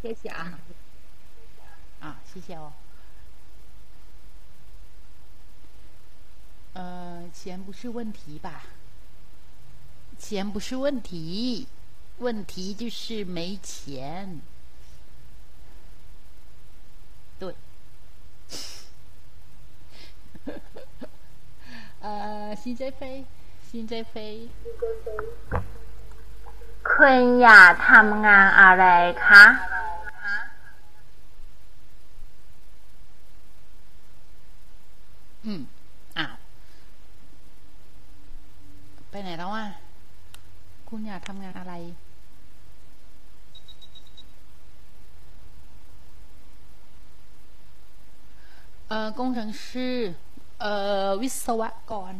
谢谢啊。啊，谢谢哦。呃，钱不是问题吧？钱不是问题，问题就是没钱。呃，新在飞，新在飞。 คุณอยากทำงานอะไรคะ อืมอ้าว ไปไหนแล้วอ่ะ คุณอยากทำงานอะไร เอ่อ工程师เอ่อวิศวกร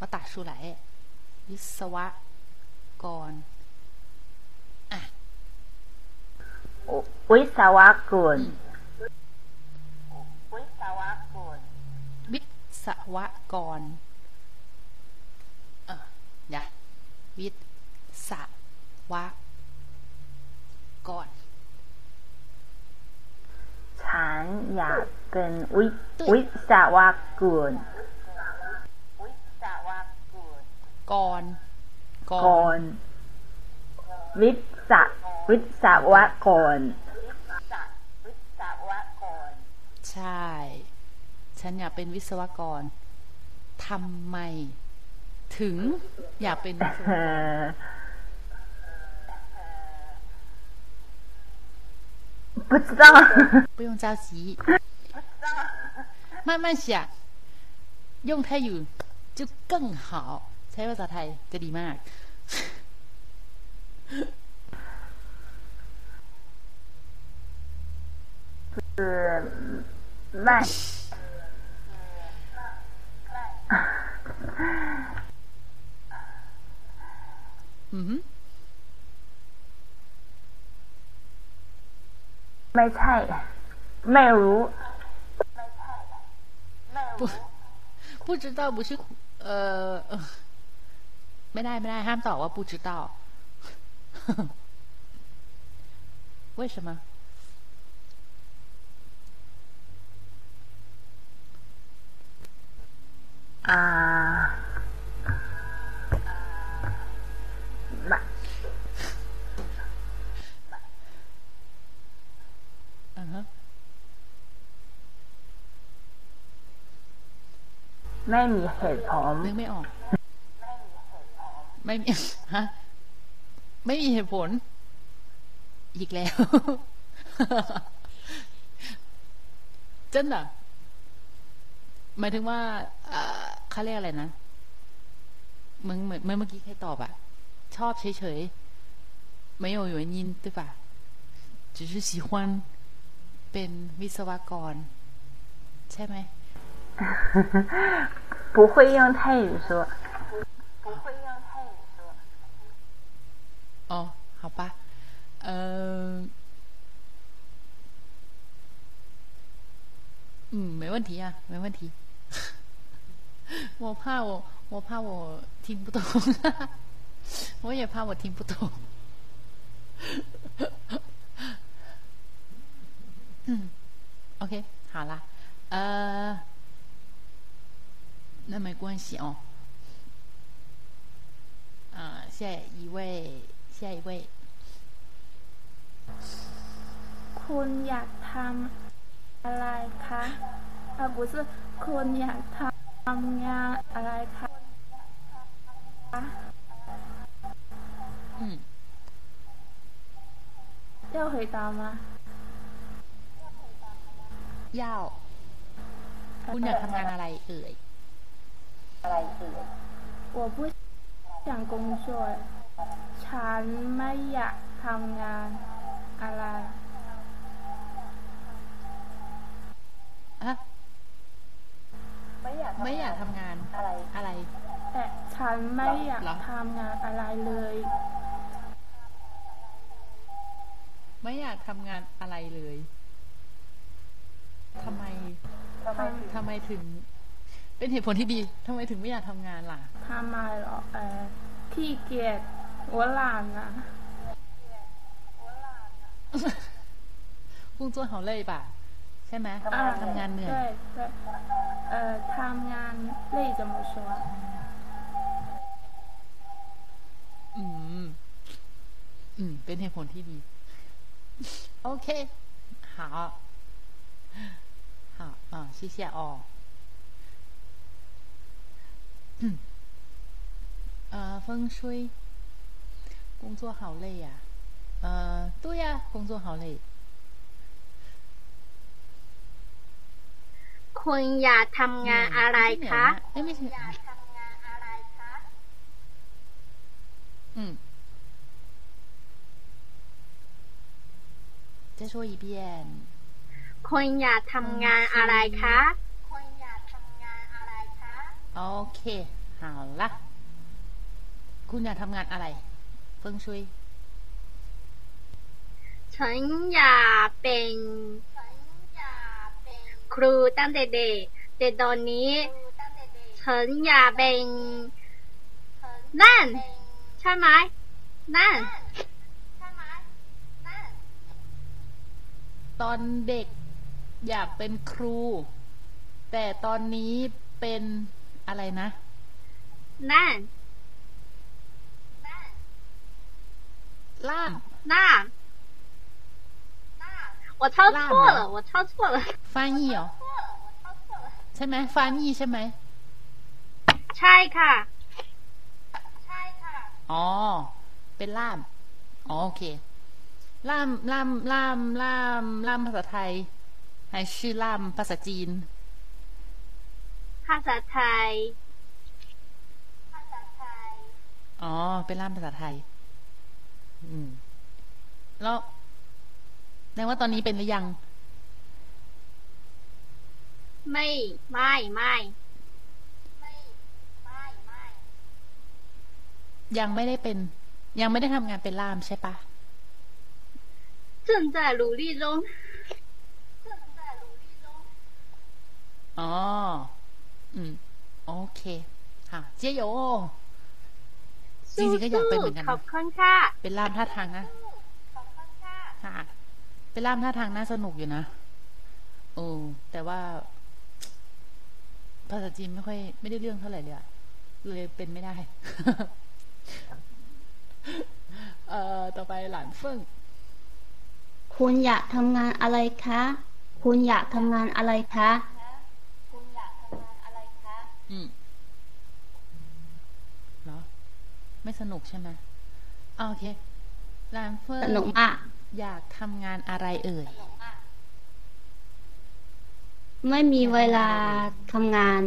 มาตัด出来วิศวกร วิศวกร วิศวกรวิศวกรเออเดี๋ยววิศวกร ฉันอยากเป็นวิวิศวกรกรกรวิศวิศวกรใช่ ฉันอยากเป็นวิศวกรทำไม ถึงอยากเป็นวิศวกร 不知道。不用着急，慢慢想，用泰语就更好。ใช้ภาษาไทยจะดีมาก 是慢。嗯哼， ไม่ใช่ ไม่รู้ 不不知道不是呃呃ไม่ได้ไม่ได้ห้ามตอบว่า不知道为什么 อ่ ไม่มีเหตุผล นึกไม่ออก ไม่มี ฮะ ไม่มีเหตุผล อีกแล้ว 真的หมายถึงว่าเอ่อเขาเรียกอะไรนะมึงเหมือนเมื่อเมื่อกี้ใครตอบอะชอบเฉยๆ 没有原因对吧只是喜欢เป็นวิศวกร ใช่ไหม 不会用泰语说。哦，好吧，呃，嗯，没问题啊，没问题。我怕我，我怕我听不懂，我也怕我听不懂。嗯，OK，好啦，呃，那没关系哦。啊，下一位，下一位。 คุณอยากทำอะไรคะเออ不是คุณอยากทำงานอะไรคะ 嗯，要回答吗？要คุณอยากทำงานอะไรเอ่ย 我不想工作ฉันไม่อยากทำงานอะไร อะ ไม่อยาก ไม่อยากทำงานอะไรอะไร แต่ฉันไม่อยาก เหรอ ทำงานอะไรเลย ไม่อยากทำงานอะไรเลยทำไมทำไมถึง เป็นเหตุผลที่ดีทำไมถึงไม่อยากทำงานล่ะ ทำไมเหรอเออขี้เกียจหัวหลานนะ 工作好累吧ใช่ไหม อ่า ทำงานเหนื่อย 对对เอ่อทำงาน累怎么说อืม อืม เป็นเหตุผลที่ดี โอเค好好啊谢谢哦 嗯呃风吹工作好累呀、呃对呀、工作好累 คุณอยากทำงานอะไรคะ เอ้ยไม่ใช่อืม再说一遍 คุณอยากทำงานอะไรคะ โอเค好ละคุณอยากทำงานอะไร เฟิงชุยฉันอยากเป็นครูตั้งแต่เด็กแต่ตอนนี้ ฉันอยากเป็นนั่น ใช่ไหมนั่น ตอนเด็กอยากเป็นครู แต่ตอนนี้เป็น อะไรนะ นั่น ล่าม 那，我抄错了，我抄错了。 翻译เหรอใช่ไหม翻译ใช่ไหม ใช่ค่ะ อ๋อ เป็นล่าม อ๋อโอเค ล่ามล่ามล่ามล่ามล่ามภาษาไทย还是ล่ามภาษาจีน ภ าษาไทย อ๋อ เป็นล่ามภาษาไทย อืม แล้วแสดงว่าตอนนี้เป็นหรือยัง ไม่ไม่ไม่ ยังไม่ได้เป็น ยังไม่ได้ทำงานเป็นล่ามใช่ปะ 正在努力中。 อ๋อ อืมโอเคค่ะเจียโยจริงๆก็อยากเป็นเหมือนกันขอนะบคุณค่ะ เป็นล่ามท่าทางนะค่ะ เป็นล่ามท่าทางน่าสนุกอยู่นะโอ้แต่ว่า ภาษาจีนไม่ค่อย ไม่ได้เรื่องเท่าไหร่เลยอะเลยเป็นไม่ได้ เอ่อต่อไปหลานเฟิ่ง คุณอยากทำงานอะไรคะ คุณอยากทำงานอะไรคะ อืมเหรอ ไม่สนุกใช่ไหมอ่าโอเคหลานเฟิ่งสนุกมากอยากทำงานอะไรเอ่ยไม่มีเวลาทำงาน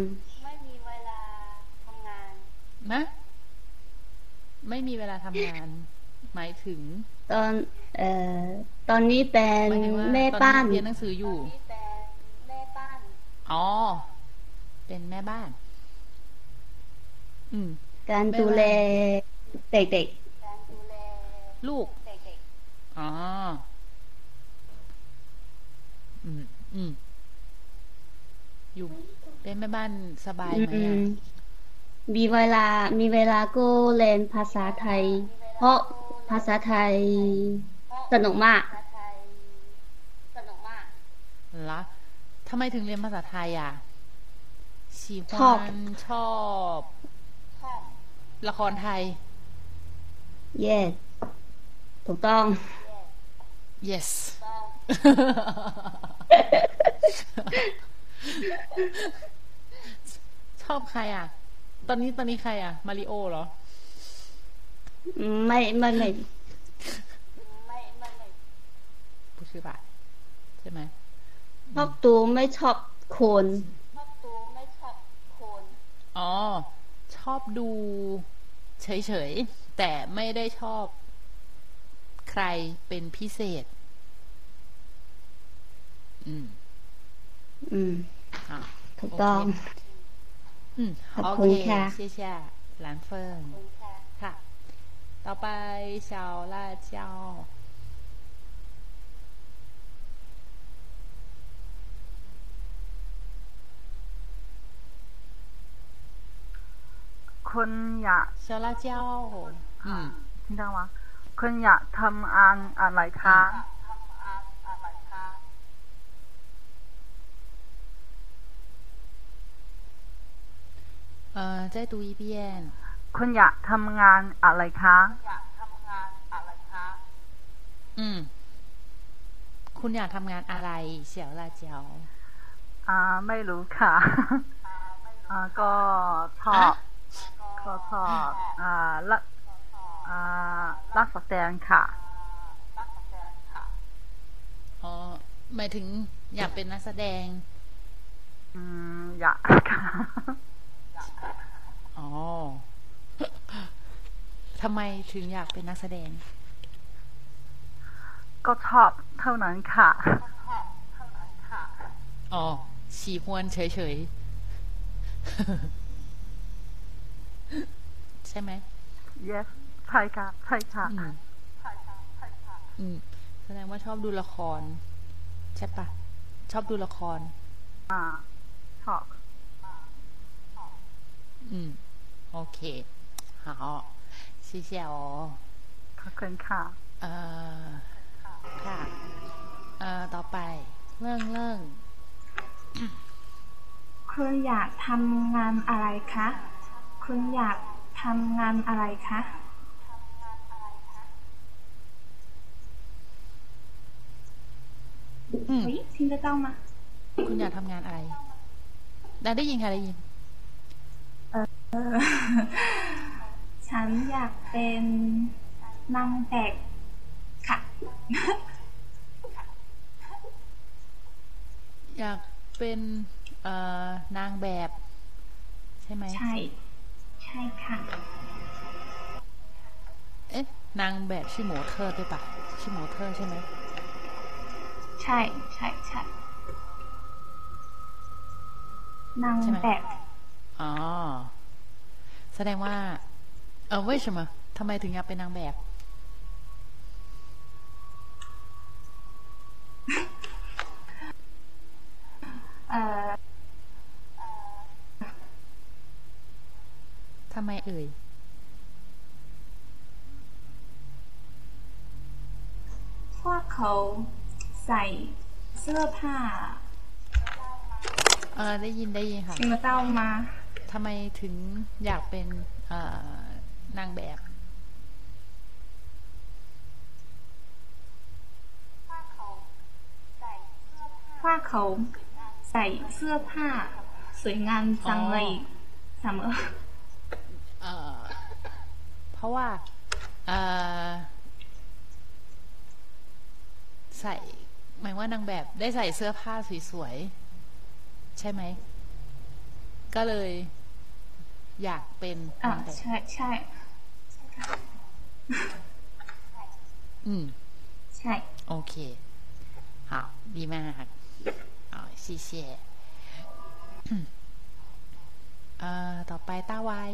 นะไม่มีเวลาทำงาน หมายถึง ตอน เอ่อ ตอนนี้เป็นหมายถึงว่าแม่ตอนบ้านนี้เรียนหนังสืออยู่ อ๋อ เป็นแม่บ้านอืม การแม่ดูแลบ้เด็กลูกอ๋ออืมอืมอยู่เป็นแม่บ้านสบาๆยไหมอือะมมีเวลา มีเวลาก็เรียนภาษาไทย เพราะภาษาไทยสนุกมากเหรอทำไมถึงเรียนภาษาไทยอะ喜ชอบ欢ชอบ ละครไทย yes ถูกต้อง yes ชอบใครอะ ตอนนี้ตอนนี้ใครอะ มาริโอเหรอ ไม่ไม่ไม่ผู้ชื่อป่ะใช่ไหมชอบตัวไม่ชอบคน อ๋อ ชอบดู เฉยๆ แต่ไม่ได้ชอบใครเป็นพิเศษ อืม อืมถูกต้อง อืมโอเคเชี่ยเชหลานเฟิงค่ะ ต่อไปชาวลาเจ้า คุณอยาก 小辣椒อืม 听到吗คุณอยากทำงานอะไรคะ เอ่อ再读一遍 คุณอยากทำงานอะไรคะ อืม คุณอยากทำงานอะไร小辣椒 อ่าไม่รู้ค่ะ อ่าก็ชอบ ก็ชอบอ่ารักอ่ารักแสดงค่ะอ๋อหมายถึงอยากเป็นนักแสดง อืม อยากค่ะอ๋อทำไมถึงอยากเป็นนักแสดง ก็ชอบเท่านั้นค่ะอ๋อ喜欢เฉยๆ ช่ไหม yes ใช่ค่ะ ใช่ค่ะ อืม อืม แสดงว่าชอบดูละคร ใช่ปะ ชอบดูละคร อ่าชอบ อืม โอเค好谢谢哦 ขอบคุณค่ะ เอ่อ ค่ะ เอ่อ ต่อไป เรื่องเรื่อง คุณอยากทำงานอะไรคะ คุณอยาก ทำงานอะไรคะ อืม เฮ้ยซินเจ้ามา คุณอยากทำงานอะไรได้ได้ยินค่ะได้ยิน ฉันอยากเป็นนางแบบค่ะ อยากเป็นเอ่อนางแบบ ใช่ไหม ใช่ ใช่ค่ะ เอ๊ะ นางแบบชื่อหมูเธอด้วยปะชื่อหมูเธอร์ใช่ไหม ใช่ใช่ใช่นางแบบอ๋อ แสดงว่า เออ为什么ทำไมถึงอยากเป็นนางแบบ เออ ทำไมเอ่ย พวกเขาใส่เสื้อผ้าเออได้ยินได้ยินค่ะเนื้เต้ามาทำไมถึงอยากเป็นนางแบบ ว่าเขาใส่เสื้อผ้า สวยงามจังเลยเสมอ เอ่อ เพราะว่าเอ่อใส่ หมายว่านางแบบได้ใส่เสื้อผ้าสวยๆ ใช่ไหม ก็เลย อยากเป็น อ่ะ นางแบบ ใช่ใช่ 嗯，ใช่ OK，好，ดีมาก好，谢谢。เอ่อต่อไปต้าวาย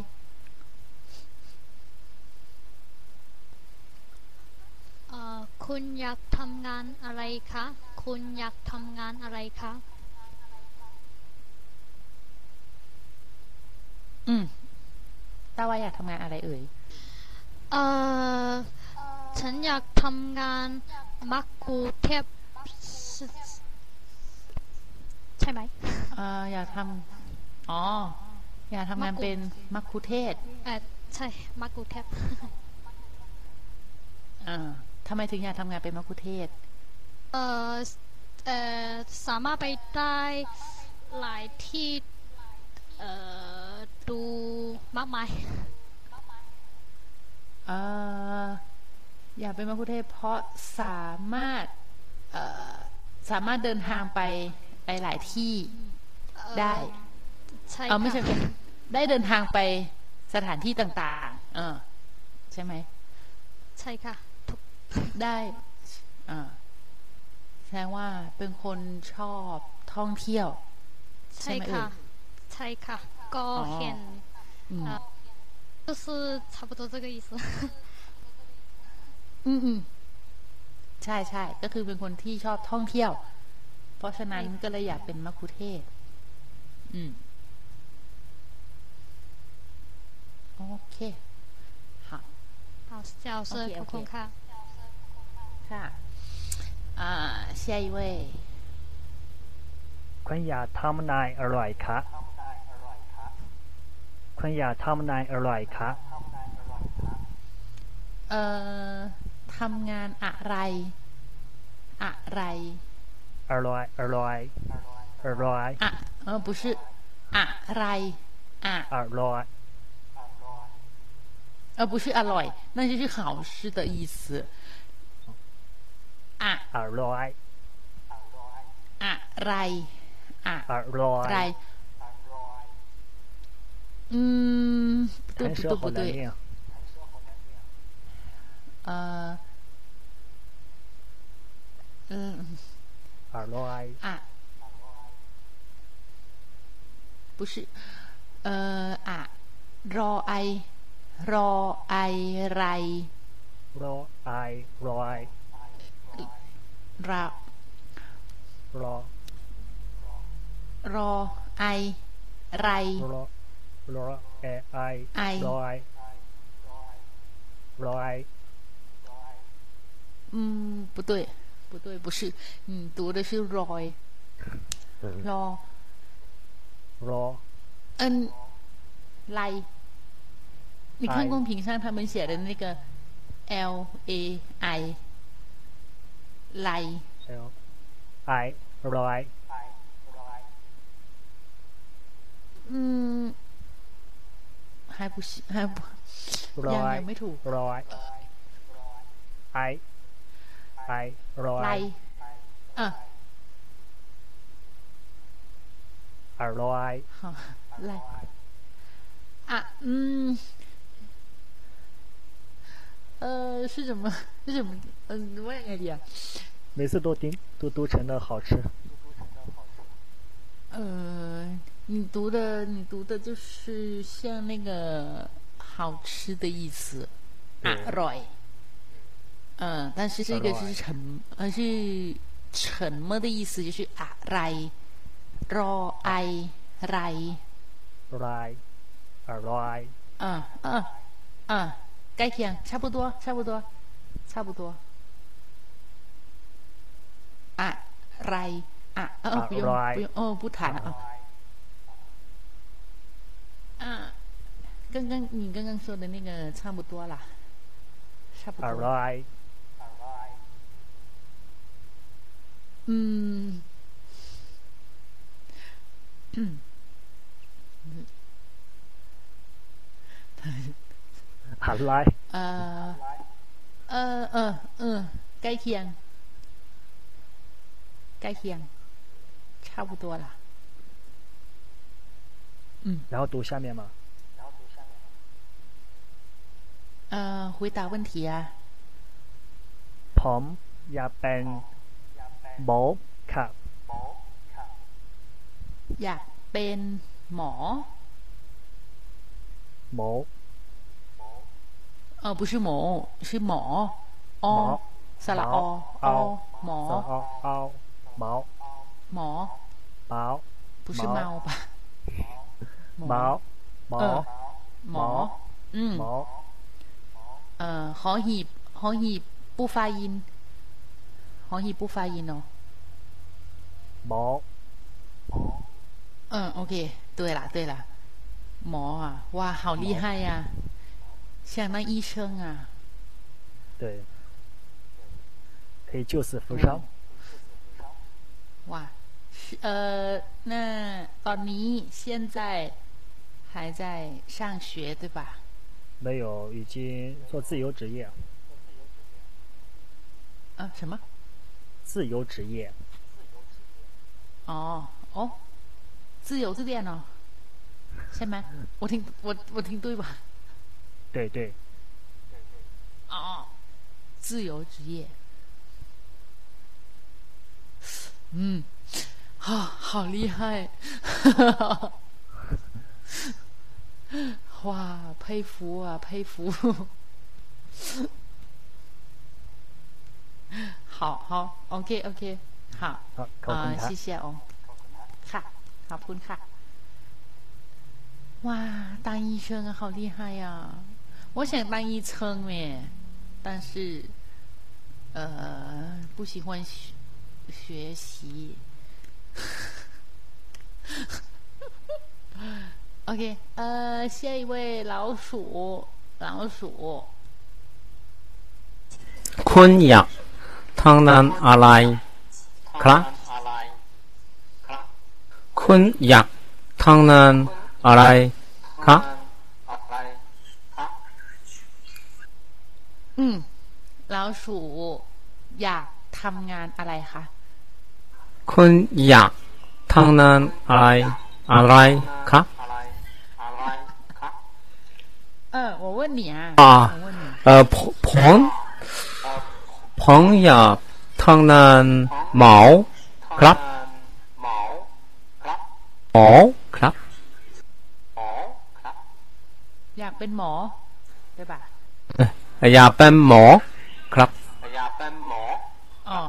คุณอยากทำงานอะไรคะ คุณอยากทำงานอะไรคะ อืมต้าวายอยากทำงานอะไรเอ่ย เอ่อฉันอยากทำงานมักกูเทพใช่ไหมเอ่ออยากทำอ๋อ อยากทำงานเป็นมัคคุเทศก์เออใช่ มักกูเทพอ่า ทำไมถึงอยากทำงานเป็นมัคคุเทศก์เอ่อเอ่อสามารถไปได้หลายที่เอ่อดูมากมาย เอ่ออยากเป็นมัคคุเทศก์เพราะสามารถเอ่อสามารถเดินทางไปหลาย ๆ ที่ได้ ใช่เออไม่ใช่ค่ะได้เดินทางไปสถานที่ต่าง ๆ เออ ใช่ไหม ใช่ค่ะ ได้อ่าแสดงว่าเป็นคนชอบท่องเที่ยว ใช่ ไหมเอ่ ค่ะ ย ใช่ค่ะ ก็ อ๋อ เห็น อืม เอ่อ就是差不多这个意思 อืมอืมใช่ใช่ก็คือเป็นคนที่ชอบท่องเที่ยว เพราะฉะนั้นก็เลยอยากเป็นมัคคุเทศก์อืม โอเค好好教授 OK，OK ขอบคุณค่ะ ค่ะอ่า下一位 คุณอยากทำนายอร่อยคะคุณอยากทำนายอร่อยคะ เอ่อทำงานอะไร อะไร อร่อยอร่อยอร่อย อ่ะเออ不是อะไรอ่ะ อร่อย 而不是อร่อย那就是好吃的意思 อะ อร่อย อะไรอะ อร่อย ไร嗯不对弹舌不对不对好难念。呃嗯อร่อย 啊不是呃อะรอไอรอไอไร รอไอรอย ราร อ รอไอไร รอรอเอไอ ไอ รอยรอย 嗯，不对，不对，不是，你读的是 Roy，รอ รอ 嗯，来，你看哎公屏上他们写的那个 L A I， ไหลไอร้อยอืมห้าบุชห้าบุร้อยยังไม่ถูกร้อยไอไอร้อยไลอะอร้อยไลอะอืม 呃是什么？是什么？嗯我也爱你啊。每次都听都嘟成的好吃。呃你读的你读的就是像那个好吃的意思啊瑞嗯但是这个是沉而是沉默的意思就是啊来 roi roi r i 嗯嗯嗯。差不多差不多差不多。啊来啊哦不用不用哦不谈了啊嗯刚刚你刚刚说的那个差不多了差不多。嗯嗯。อ 多。 ร่อย 嗯，อะไร 呃，呃，嗯嗯，该听，该听，差不多了。嗯，然后读下面嘛呃，回答问题啊。 ผมอยากเป็นหมอครับ อยากเป็นหมอ หมอ 哦不是某是某哦算了哦哦毛毛毛毛毛不是猫吧？毛毛毛嗯毛嗯可以可以不发音可以不发音哦毛。毛嗯 ok 对了对了毛啊哇好厉害呀想当医生啊。对。可以救死扶伤。哇。呃，那哦，你现在还在上学，对吧？没有，已经做自由职业。啊，什么？自由职业。哦哦，自由职业呢？下面，我听，我我听对吧。对对，哦，自由职业，嗯，啊，好厉害，哇，佩服啊，佩服，好好，OK OK，好，好ขอบคุณ 啊， ครับ 谢谢哦，ค่ะขอบคุณค่ะ哇，当医生啊，好厉害呀、 我想当医生耶，但是呃不喜欢学学习。OK，呃，下一位老鼠，老鼠， คุณอยากทำงานอะไรครับ คุณอยากทำงานอะไรครับ อืม老鼠อยากทำงานอะไรคะ คุณอยากทำงานอะไรอะไรครับ เออ我问你啊，啊我问你，เอ่อผมผมผมอยากทำงานหมอครับหมอครับ อยากเป็นหมอใช่ปะ อยากเป็นหมอครับ อ๋อ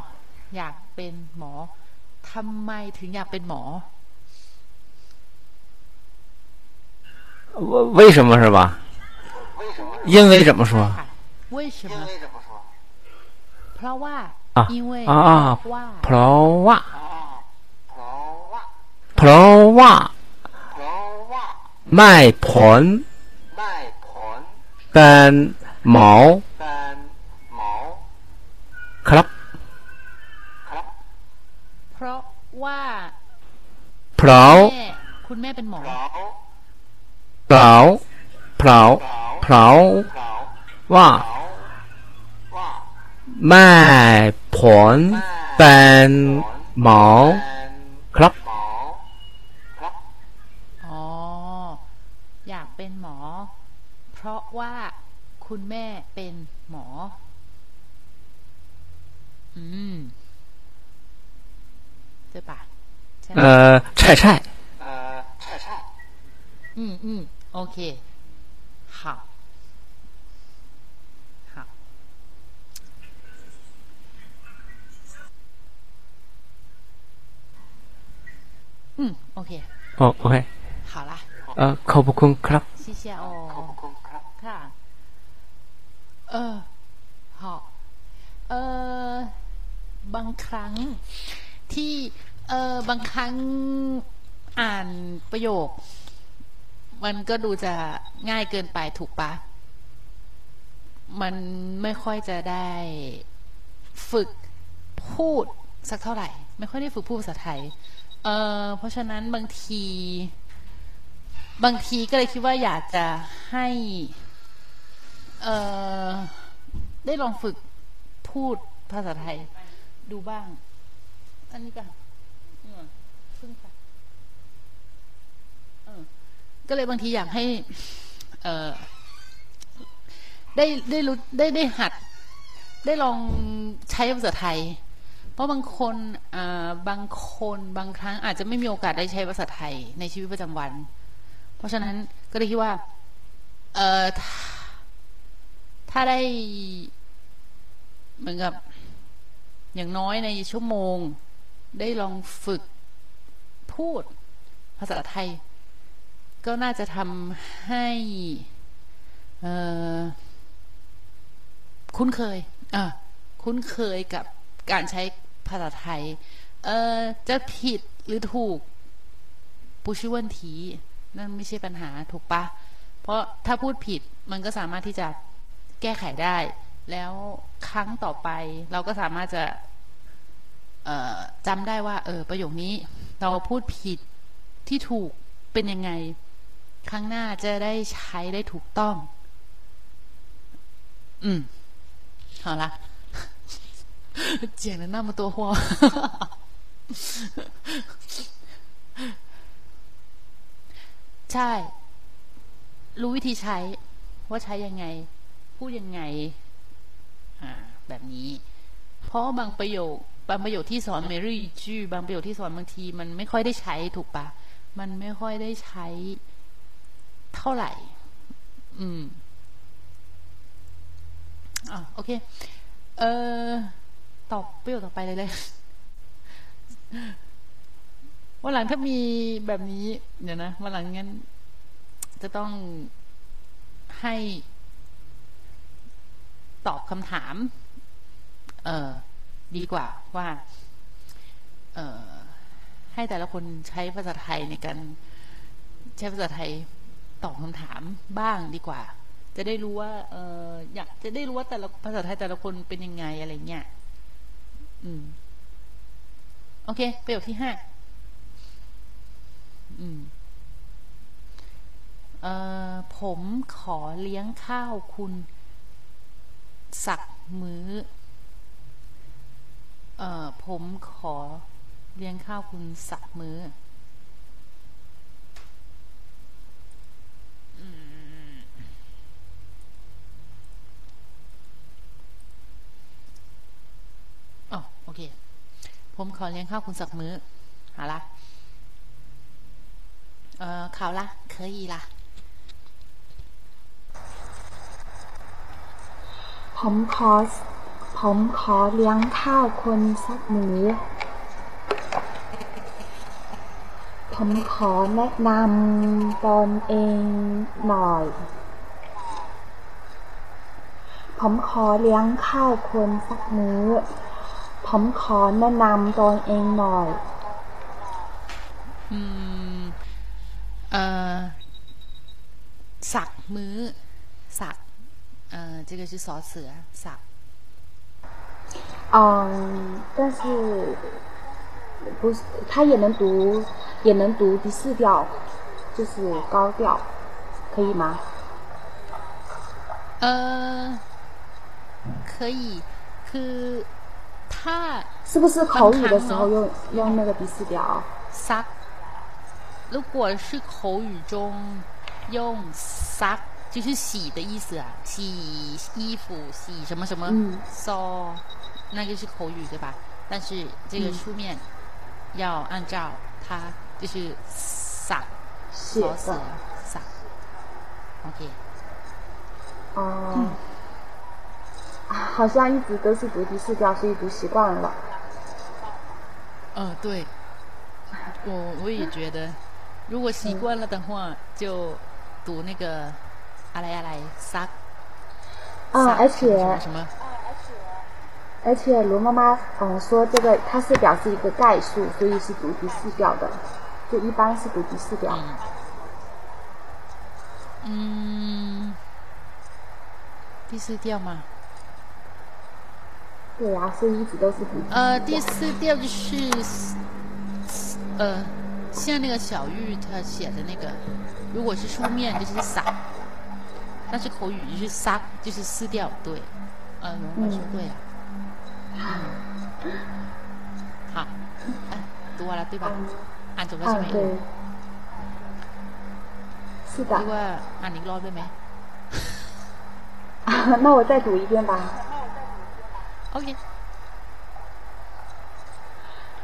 อยากเป็นหมอทำไมถึงอยากเป็นหมอ 为为什么是吧？因为怎么说？为什么เพราะว่า อ่ะ 因为 อ่าอ่า ว่า เพราะว่า เพราะว่าไม่ผลเป็น หมอครับ เพราะว่าเพราะแม่คุณแม่เป็นหมอเพราะเพราะเพราะว่าไม่ผลเป็นหมอครับอ๋ออยากเป็นหมอ เพราะว่า คุณแม่เป็นหมอ อืมใช่ปะใช่ไหม เอ่อใช่ใช่ 嗯嗯，OK，好，好，嗯，OK， โอโอเค 好啦， เอ่อขอบคุณครับ 谢谢哦。 เออ好เออบางครั้งที่เออบางครั้งอ่านประโยค มันก็ดูจะง่ายเกินไปถูกปะมันไม่ค่อยจะได้ฝึกพูดสักเท่าไหร่ ไม่ค่อยได้ฝึกพูดภาษาไทย เออเพราะฉะนั้นบางที บางทีก็เลยคิดว่าอยากจะให้ เออได้ลองฝึกพูดภาษาไทย ดูบ้าง อันนี้ป่ะพึ่งค่ะก็เลยบางทีอยากให้เออได้ได้รู้ได้ได้หัด ได้ลองใช้ภาษาไทย เพราะบางคนบางคนบางครั้งอาจจะไม่มีโอกาสได้ใช้ภาษาไทยในชีวิตประจำวัน เพราะฉะนั้นก็เลยคิดว่า เออ ถ้าได้เหมือนกับ อย่างน้อยในชั่วโมง ได้ลองฝึกพูดภาษาไทย ก็น่าจะทำให้คุ้นเคยอะคุ้นเคยกับการใช้ภาษาไทย เออจะผิดหรือถูกปูชิวันทีนั่นไม่ใช่ปัญหาถูกปะ เพราะถ้าพูดผิดมันก็สามารถที่จะ แก้ไขได้ แล้วครั้งต่อไป เราก็สามารถจะ เอ่อจำได้ว่า เออ ประโยคนี้ เราพูดผิดที่ถูกเป็นยังไง ครั้งหน้าจะได้ใช้ได้ถูกต้อง 嗯，好啦，剪了那么多话，ใช่ รู้วิธีใช้ ว่าใช้ยังไง พูดยังไงอ่าแบบนี้ เพราะบางประโยค บางประโยคที่สอนเมรี่จื้บางประโยคที่สอนบางที มันไม่ค่อยได้ใช้ถูกปะมันไม่ค่อยได้ใช้เท่าไหร่ อืมอะโอเค เออตอบประโยคต่อไปเลยเลยวันหลังถ้ามีแบบนี้ เดี๋ยวนะวันหลังงั้น จะต้องให้ ตอบคำถาม เออดีกว่าว่า เออให้แต่ละคนใช้ภาษาไทยในการใช้ภาษาไทยตอบคำถามบ้างดีกว่า จะได้รู้ว่า เอออยากจะได้รู้ว่าแต่ละภาษาไทยแต่ละคนเป็นยังไงอะไรเงี้ยอืม โอเคประโยคที่ห้าอืมเออผมขอเลี้ยงข้าวคุณ สักมื้อ เอ่อ ผมขอเลี้ยงข้าวคุณสักมื้อ อืม อ๋อโอเค ผมขอเลี้ยงข้าวคุณสักมื้อ好啦呃考啦可以啦 ผมขอ ผมขอเลี้ยงข้าวคนสักมื้อผมขอแนะนำตนเองหน่อย ผมขอเลี้ยงข้าวคนสักมื้อ ผมขอแนะนำตนเองหน่อย อืม เอ่อ สักมื้อ สัก 嗯，这个是少词的，啥？嗯，但是不是他也能读，也能读第四调，就是高调，可以吗？呃，可以，可他是不是口语的时候用用那个第四调？啥？如果是口语中用啥？就是洗的意思啊，洗衣服、洗什么什么嗯，so 那个是口语对吧？但是这个嗯。书面要按照它就是撒写锁死的。撒，OK，哦、啊好像一直都是读第四调，所以读习惯了。嗯，对，我我也觉得，如果习惯了的话，就读那个阿来阿来撒，嗯，撒而且什么而且罗妈妈嗯说这个它是表示一个概述，所以是读第四调的，就一般是读第四调。嗯，第四调嘛？对呀、所以一直都是读第呃，第四调就是，呃，像那个小玉她写的那个，如果是书面就是撒，但是口语就是撒，就是四调，对，呃，龙妈说对啊，嗯，好，哎，读完了对吧？อ่านจบแล้วใช่ไหม 嗯，对，是 หรือ 的。 ว่าอ่านอีกรอบได้ไหม 那我再读一遍吧。 โอเค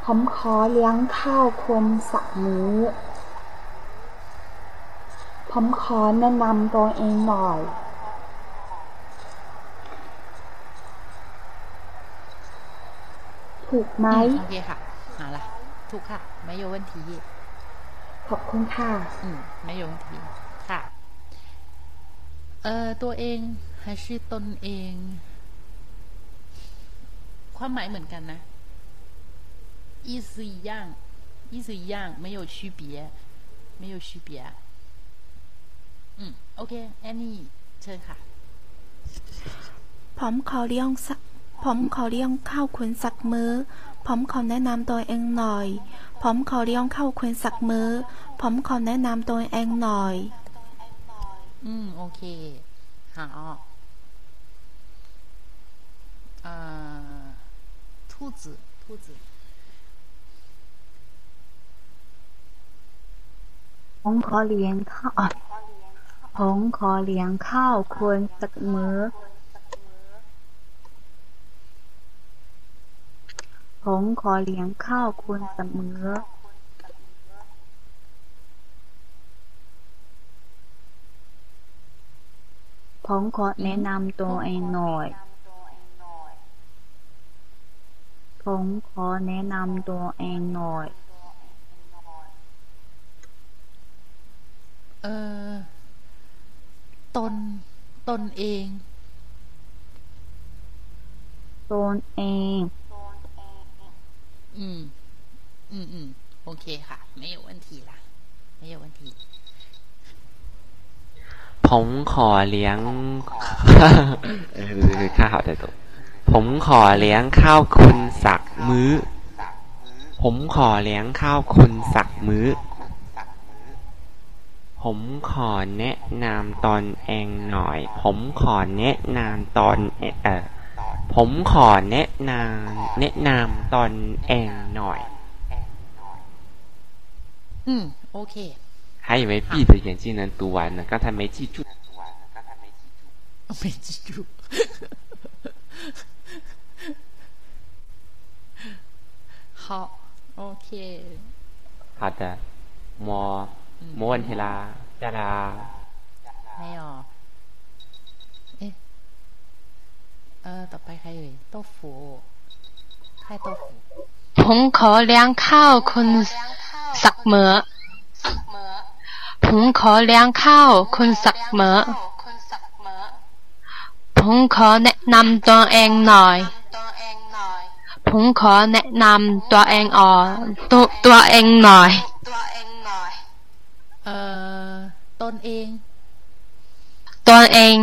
ผมขอเลี้ยงข้าวคุณสักมื้อ ผมขอแนะนำตัวเองหน่อย ถูกไหม อืโอเคค่ะ好了ถูกค่ะ ไม่有问题 ขอบคุณค่ะ อืมไม่有问题ค่ะ เอ่อ ตัวเอง还是ตนเอง ความหมายเหมือนกันนะ意思一样意思一样没有区别没有区别 อืมโอเคแอนนี่เชิญค่ะ ผมขอเลี้ยงสัก ผมขอเลี้ยงข้าวคุณสักมื้อ ผมขอแนะนำตัวเองหน่อย ผมขอเลี้ยงข้าวคุณสักมื้อ ผมขอแนะนำตัวเองหน่อย อืม โอเค好呃兔子兔子 ผมขอเลี้ยงข้าวอ่ะ ผมขอเลี้ยงข้าวคุณสักมื้อ ผมขอเลี้ยงข้าวคุณสักมื้อ ผมขอแนะนำตัวเองหน่อย ผมขอแนะนำตัวเองหน่อย เออ ตน ตนเอง ตนเอง อืม อืมอืมโอเคค่ะ ไม่有问题啦没有问题 ผมขอเลี้ยง เออข้าวแต่ตัวผมขอเลี้ยงข้าวคุณสักมื้อ ผมขอเลี้ยงข้าวคุณสักมื้อ ผมขอแนะนำตอนเองหน่อย ผมขอแนะนำตอนเออผมขอแนะนำแนะนำตอนเองหน่อย อืม โอเค 还以为闭着眼睛能读完呢，刚才没记住。没记住。好，OK。好的， มวนเฮลาดาราไม่ออกเอ๊ะเออ ต่อไปใครเอ่ยโต๊ฟูใครโต๊ฟูผมขอเลี้ยงข้าวคุณสักเหม่อผมขอเลี้ยงข้าวคุณสักเหม่อผมขอแนะนำตัวเองหน่อยผมขอแนะนำตัวเองอ๋อตัวตัวเองหน่อย เอ่อตนเอง ตัวเอง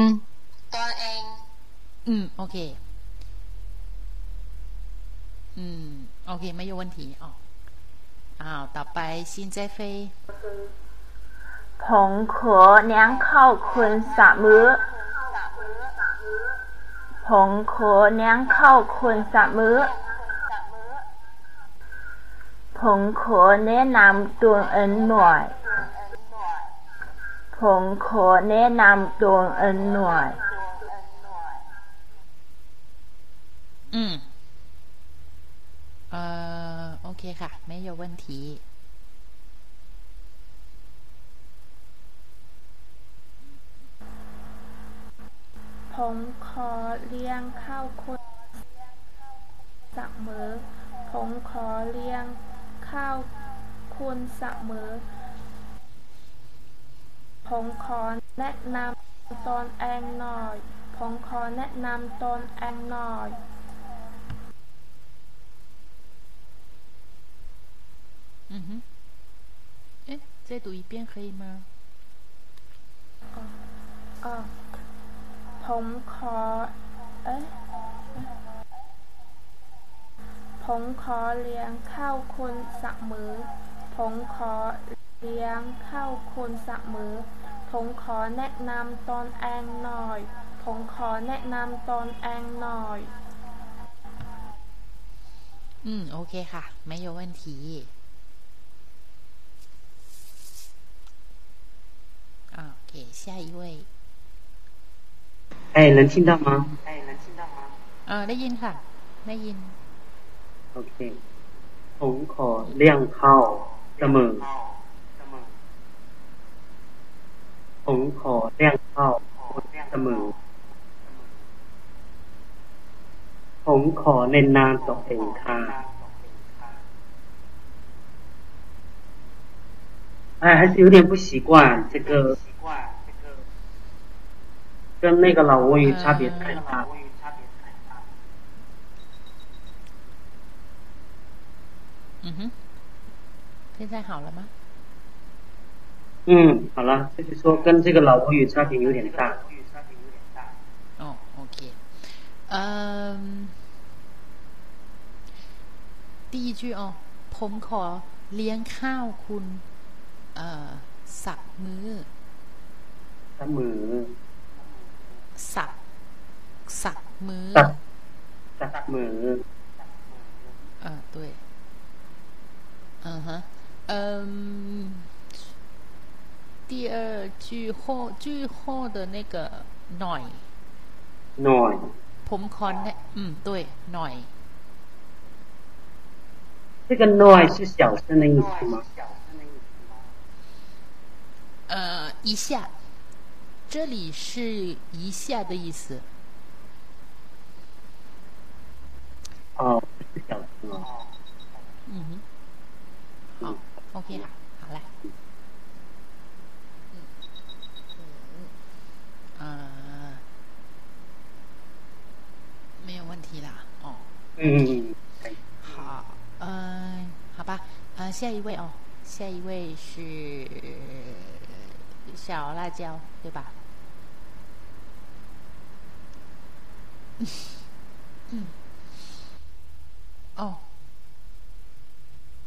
อืม โอเค อืม โอเค ไม่有问题อ๋ออ้าว ต่อไปซินเจเฟย ผมขอเลี้ยงข้าวคุณสักมื้อ ผมขอเลี้ยงข้าวคุณสักมื้อ ผมขอแนะนำตัวเองหน่อย ผ มขอแนะนำตัวเองหน่อย อืม เอ่อ โอเคค่ะ ไม่有问题 ผมขอเลี้ยงข้าวคุณสักมื้อ ผมขอเลี้ยงข้าวคุณสักมื้อ ผมขอแนะนำตนเองหน่อย ผมขอแนะนำตนเองหน่อย 嗯哼，哎，再读一遍可以吗？ อ่ะผมขอ เอ๊ะ ผมขอเลี้ยงข้าวคุณสักมื้อ ผมขอ เลี้ยงข้าวคุณสักมื้อ ผมขอแนะนำตนเองหน่อย ผมขอแนะนำตนเองหน่อย อืม โอเคค่ะ ไม่有问题啊，OK，下一位。哎，能听到吗？เออได้ยินค่ะ ได้ยิน โอเค ผมขอเลี้ยงข้าวเสมอ ผมขอเลี้ยงข้าวเสมอ ผมขอเน้นนามตัวเองค่ะ哎，还是有点不习惯这个，跟那个老挝语差别太大。嗯哼，现在好了吗？ 嗯，好了，就是说跟这个老挝语差别有点大。哦，OK，嗯，第一句哦，ผมขอเลี้ยงข้าวคุณ เอ่อ สักมือ เสมอ สัก สักมือ สักสักมือ 呃，对，嗯哼，嗯， 第二句后句后的那个หน่อย หน่อย ผมขอแนะ嗯对หน่อย 这个 noise 是小声的意思吗？呃一下，这里是一下的意思。哦，是小声哦。嗯哼，好，OK 啦，好 哦。嗯，好，嗯、好吧，呃，下一位哦，下一位是小辣椒，对吧？嗯，哦，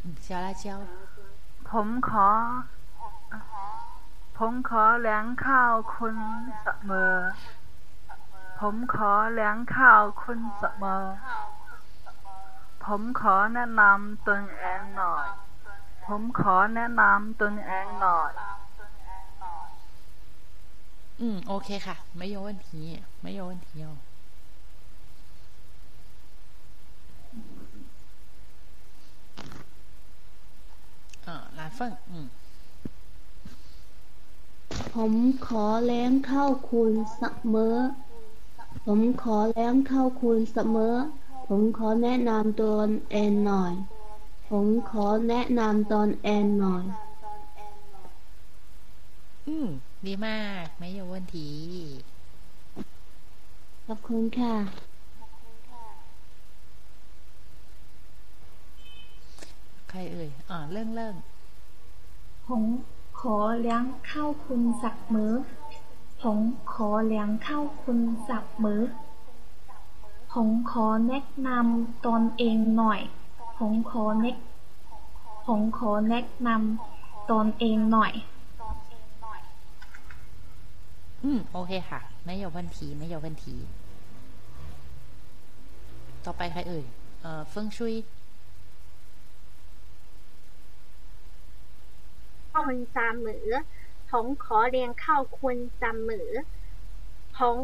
嗯，小辣椒， ผมขอ ผมขอเลี้ยงข้าวคุณเสมอ ผมขอเลี้ยงข้าวคุณเสมอ ผมขอแนะนำตนเองหน่อย ผมขอแนะนำตนเองหน่อย 嗯，OK ค่ะ 没有问题，没有问题哦。嗯，蓝凤，嗯， ผมขอเลี้ยงข้าวคุณเสมอ ผมขอเลี้ยงข้าวคุณเสมอ ผมขอแนะนำตนเองหน่อย ผมขอแนะนำตนเองหน่อย 嗯，ดีมาก没有问题。 ขอบคุณค่ะ ใครเอ่ยอ่าเรื่องเรื่อง ผมขอเลี้ยงข้าวคุณสักมื้อ ผมขอเลี้ยงข้าวคุณสักมื้อ ผมขอแนะนำตนเองหน่อย ผมขอแนะผมขอแนะนำตนเองหน่อย อืม โอเคค่ะ ไม่ยกพันที ไม่ยกพันที ต่อไปใครเอ่ย เอ่อเฟิงชุยข้าพันจำเหมือผมขอเรียงข้าวคุณจำเหมือผม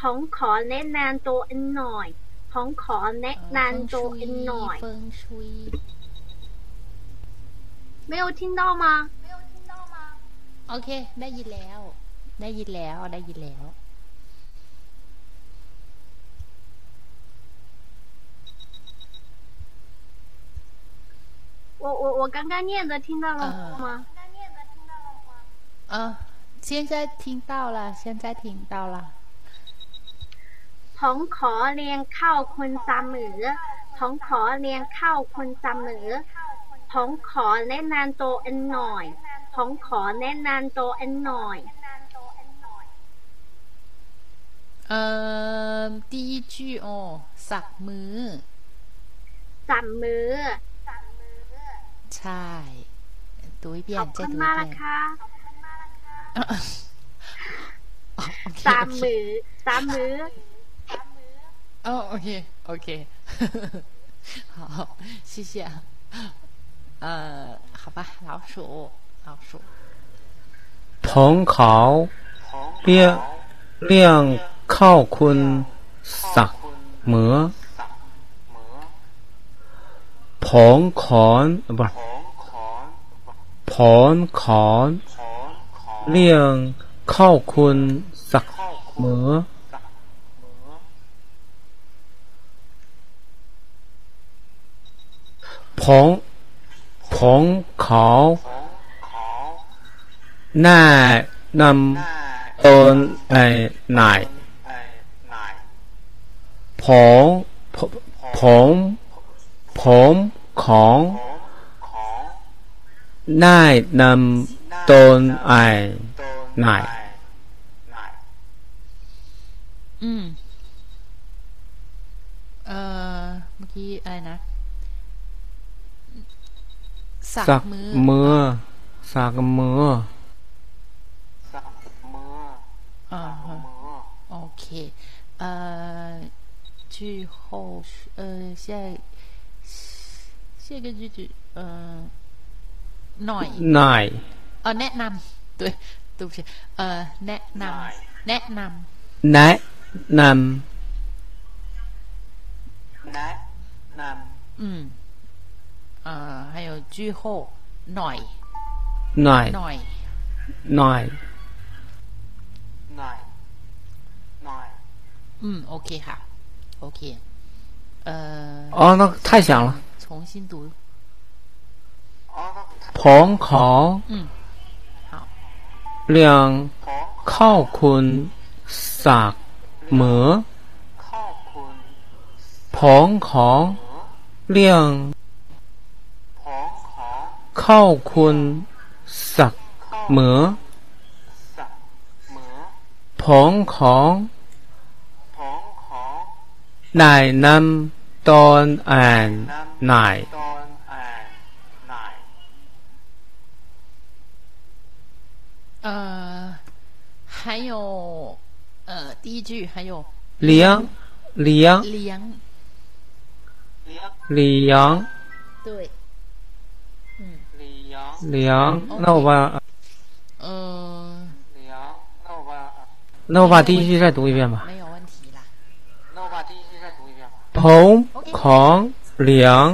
ผมขอแนะนำตัวเองหน่อย ผมขอแนะนำตัวเองหน่อย เฟิงชุย 没有听到吗？ โอเค ได้ยินแล้ว ได้ยินแล้ว ได้ยินแล้ว 我我我刚刚念的听到了吗？呃，现在听到了，现在听到了。 ผมขอเลี้ยงข้าวคุณเสมอผมขอเลี้ยงข้าวคุณเสมอผมขอแนะนำตัวเองหน่อย ผมขอแนะนำตัวเองหน่อย 呃，第一句哦，สักมือ จับมือ ใช่读一遍 ขอบ 再 คุณ 读一 มากนะ 遍 คะ OK สามมือสามมือ 哦，OK OK，好，谢谢。呃，好吧，老鼠，老鼠， ผมขอเลี้ยเลี้ยงข้าวคุณสักมื้อ ผองขอน不是ผอนขอนเรียงเข้าคุณสักเหมือ ผองผองเขาหน้านำตนไอ้ไหนผงผมผมของได้นำตนไอ้ไหนอืม เอ่อ เมื่อกี้อะไรนะ สัก สัก มือ มือสักมือ อ่าฮะโอเค 呃，句后是呃下下一个句子呃หน่อย หน่อย เออแนะนำ对对不起เออแนะนำแนะน แนะน ำอืมเอ่อ还有句后หน่อย ำหน่อย หน่อย หน่อย อืมโอเคค่ะ โอเค เอ่อ 哦，那太响了。重新读 ผองขอ อืม เรียงเข้าคุณสักเหมือผองขอเรียง เข้าคุณสักเหมือผองของนายนำตอนอ่านนาย 呃，还有呃，第一句还有 เลี้ยงเลี้ยง 梁， เลี้ยง 对，嗯， เ ลี้ยง那我把呃，那我把第一句再读一遍吧。没有问题啦。ผมของเหลียง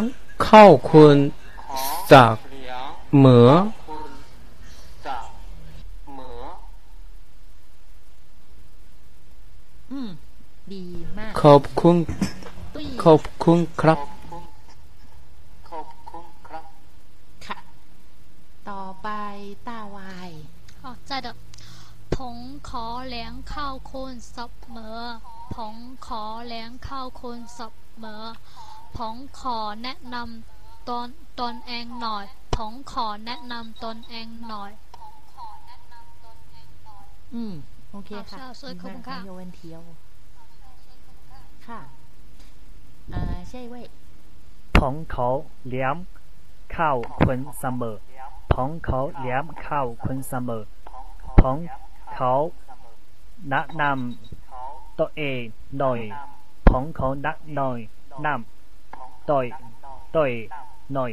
เข้าคุณสักเหมือ อืม ดีมาก ขอบคุณขอบคุณครับ ต่อไปตาวาย 好，在的。ผมขอเลี้ยงข้าวคุณเสมอผมขอเลี้ยงข้าวคุณเสมอผมขอแนะนำตนตนเองหน่อยผมขอแนะนำตนเองหน่อย อืม โอเคค่ะ 好所以ขอบคุณค่ะ 没有问题哦ค่ะเอ่อ下一位 ผมเขาเลี้ยงข้าวคุณเสมอ ผมเขาเลี้ยงข้าวคุณเสมอผมเขาแนะนำตัวเองหน่อยผมเขาแนะหน่อยนำตัวตัวหน่อย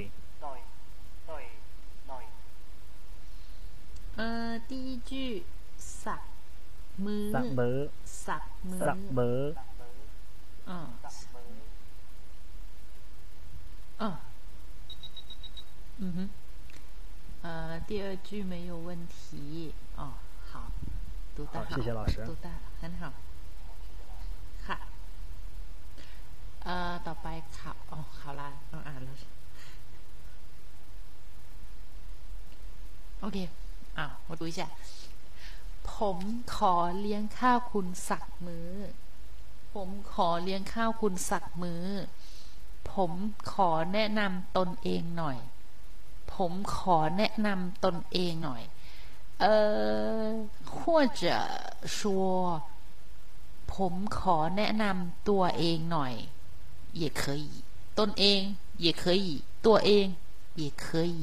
เอ่อ第一句สักมือ สักมือ สักมือ สักมือ 嗯，嗯，嗯哼， 呃，第二句没有问题哦，好，读得好好，谢谢老师读得很好，ค่ะเอ่อต่อไปข่าวอ๋อข่าวลาต้องอ่านแล้วโอเคอ้าวมาดูอีกจ้ะผมขอเลี้ยงข้าวคุณสักมื้อ ผมขอเลี้ยงข้าวคุณสักมื้อ ผมขอแนะนำตนเองหน่อย ผมขอแนะนำตนเองหน่อย เออ或者说ผมขอแนะนำตัวเองหน่อย也可以ตนเอง也可以ตัวเอง也可以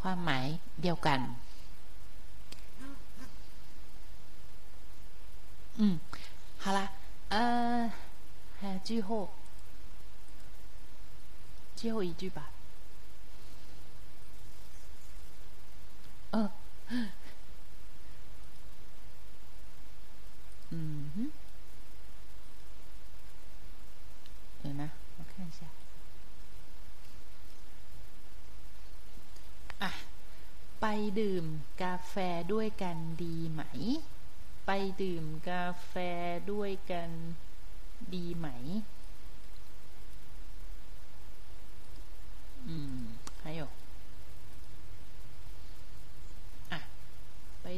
ความหมายเดียวกัน อืม好啦呃，还有最后最后一句吧。 嗯哼，有吗？我看一下。啊，ไปดื่มกาแฟด้วยกันดีไหม ไปดื่มกาแฟด้วยกันดีไหม อืม还有。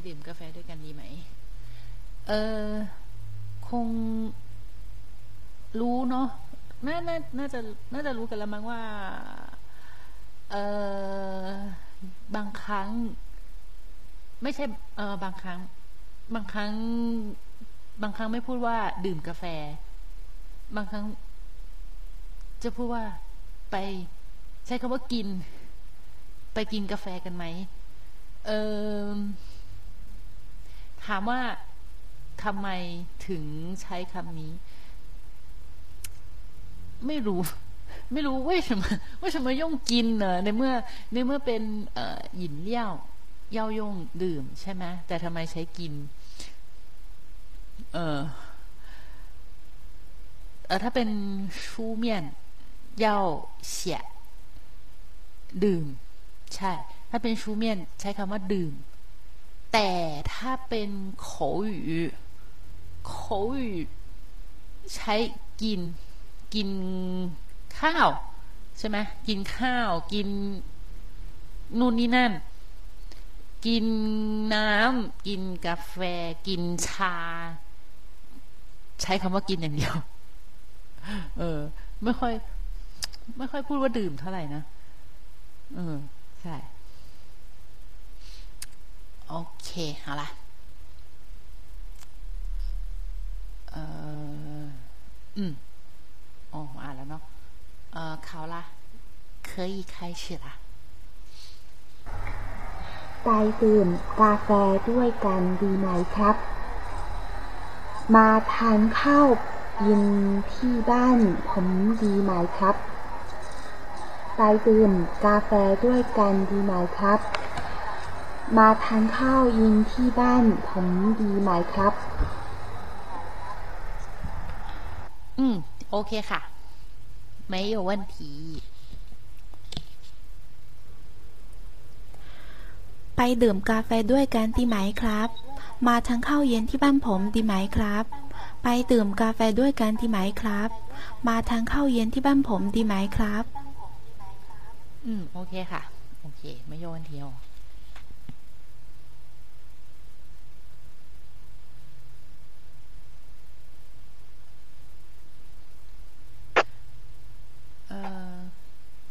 ดื่มกาแฟด้วยกันดีไหม เออคงรู้เนาะน่าน่าน่าจะน่าจะรู้กันแล้วมั้งว่า เออบางครั้ง ไม่ใช่ เออบางครั้ง บางครั้ง บางครั้งไม่พูดว่า ดื่มกาแฟ บางครั้ง จะพูดว่าไป ใช้คำว่ากิน ไปกินกาแฟกันไหม เออ ถามว่าทำไมถึงใช้คำนี้ ไม่รู้ ไม่รู้ว่าทำไมว่าทำไมย่องกินเนอะในเมื่อในเมื่อเป็นเอ่หยินเลี้ยวเย่าย่งดื่มใช่ไหมแต่ทำไมใช้กิน เออถ้าเป็นชูเมียนเย้าเสียดื่ม ใช่ ถ้าเป็นชูเมียนใช้คำว่าดื่ม แต่ถ้าเป็น口语口语ใช้กิน กินข้าว ใช่ไหมกินข้าว กินนู่นนี่นั่น กินน้ำกินกาแฟ กินชา ใช้คำว่ากินอย่างเดียว เออ ไม่ค่อย ไม่ค่อยพูดว่าดื่มเท่าไหร่นะเออใช่ โอเค好啦เอออืมอ๋ออ่านแล้วเนาะเออเขาละ可以开始啦ไปดื่มกาแฟด้วยกันดีไหมครับ มาทานข้าวเย็นที่บ้านผมดีไหมครับ ไปดื่มกาแฟด้วยกันดีไหมครับ มาทานข้าวเย็นที่บ้านผมดีไหมครับ อืม โอเคค่ะ 没有问题ไปดื่มกาแฟด้วยกันดีไหมครับ มาทานข้าวเย็นที่บ้านผมดีไหมครับ ไปดื่มกาแฟด้วยกันดีไหมครับ มาทานข้าวเย็นที่บ้านผมดีไหมครับ อืม โอเคค่ะ โอเค ไม่โยนเทียว 呃，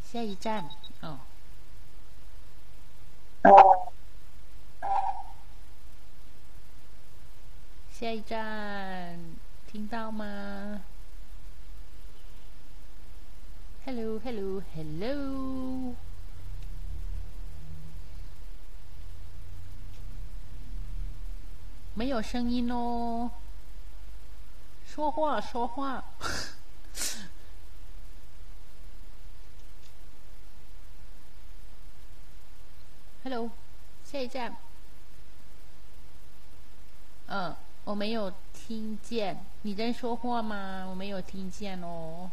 下一站哦。下一站，听到吗？Hello, hello, hello。没有声音哦。说话，说话。Hello，下一站。嗯，我没有听见，你在说话吗？我没有听见哦。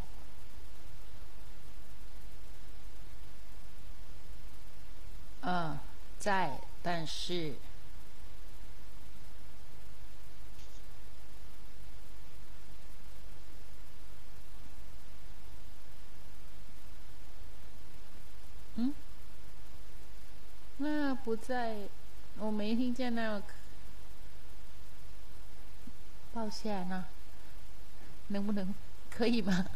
嗯，在，但是。嗯？那不在，我没听见那。抱歉呢，能不能可以吗？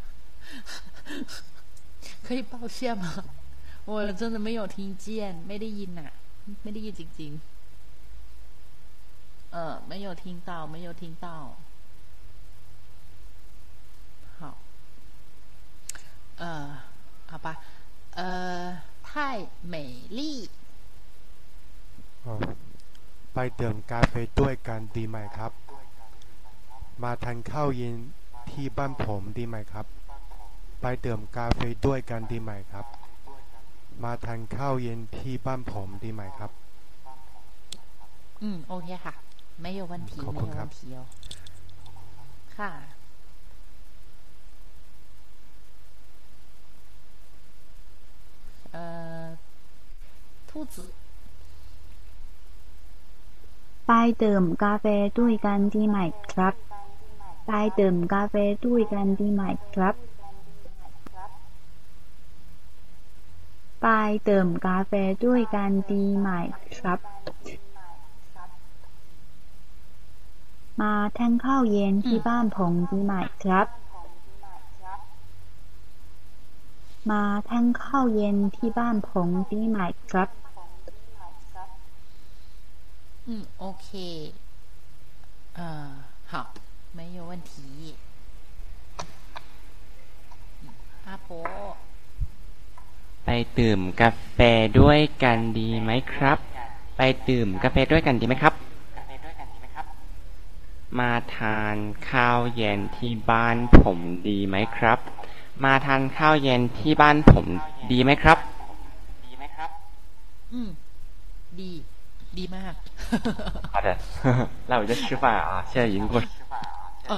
可以抱歉吗？我真的没有听见，ไม่ได้ยินน่ะ ไม่ได้ยินจริงๆเออ没有听到，没有听到。好，呃，好吧，呃，太美丽。 อ๋อไปดื่มกาแฟด้วยกันดีไหมครับ มาทานข้าวเย็นที่บ้านผมดีไหมครับ ไปดื่มกาแฟด้วยกันดีไหมครับ มาทานข้าวเย็นที่บ้านผมดีไหมครับ อืม โอเคค่ะ ไม่有问题 ขอบ ไม่ คุณ 有 ครั 问 บ 题哦ค่ะ เอ่อ兔子 ไปดื่มกาแฟด้วยกันดีไหมครับ ไปดื่มกาแฟด้วยกันดีไหมครับ ไปดื่มกาแฟด้วยกันดีไหมครับ มาทานข้าวเย็นที่บ้านผมดีไหมครับ มาทานข้าวเย็นที่บ้านผมดีไหมครับ 嗯，OK，呃，好，没有问题。阿婆， ไปดื่มกาแฟด้วยกันดีไหมครับ ไปดื่มกาแฟด้วยกันดีไหมครับ มาทานข้าวเย็นที่บ้านผมดีไหมครับ มาทานข้าวเย็นที่บ้านผมดีไหมครับ 嗯，ดี ดีมาก 好的，那我就吃饭啊，现在已经过。哦，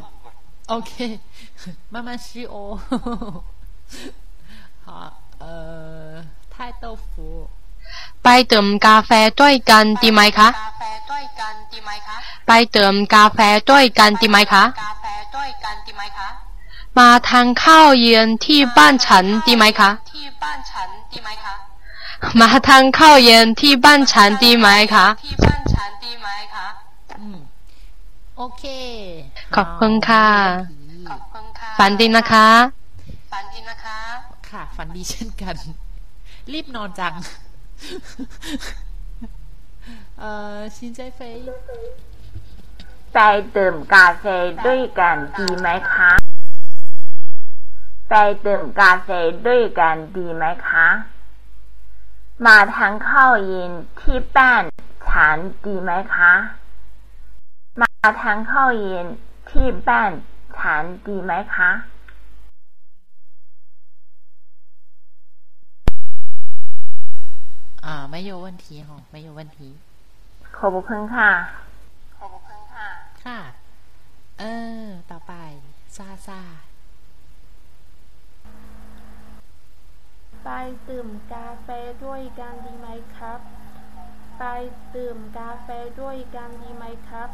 OK，慢慢吃哦。好，呃，太豆腐， ไปดื่มกาแฟด้วยกันดีไหมคะ ไปดื่มกาแฟด้วยกันดีไหมคะ มาทานข้าวเย็นที่บ้านฉันดีไหมคะ ม าทานข้าวเย็นที่บ้านฉันดีไหมคะ嗯，OK，ขอบคุณค่ะฝันดีนะคะ ค่ะฝันดีเช่นกัน รีบนอนจังเอ่อชินใจเฟยไปดื่มกาแฟด้วยกันดีไหมคะไปดื่มกาแฟด้วยกันดีไหมคะ มาทานข้าวเย็นที่บ้านฉันดีไหมคะ มาทานข้าวเย็นที่บ้านฉันดีไหมคะ อ่าไม่有问题哈没有问题 ขอบคุณค่ะ ค่ะ เออ ต่อไป ซาซา ไปดื่มกาแฟด้วยกันดีไหมครับ ไปดื่มกาแฟด้วยกันดีไหมครับ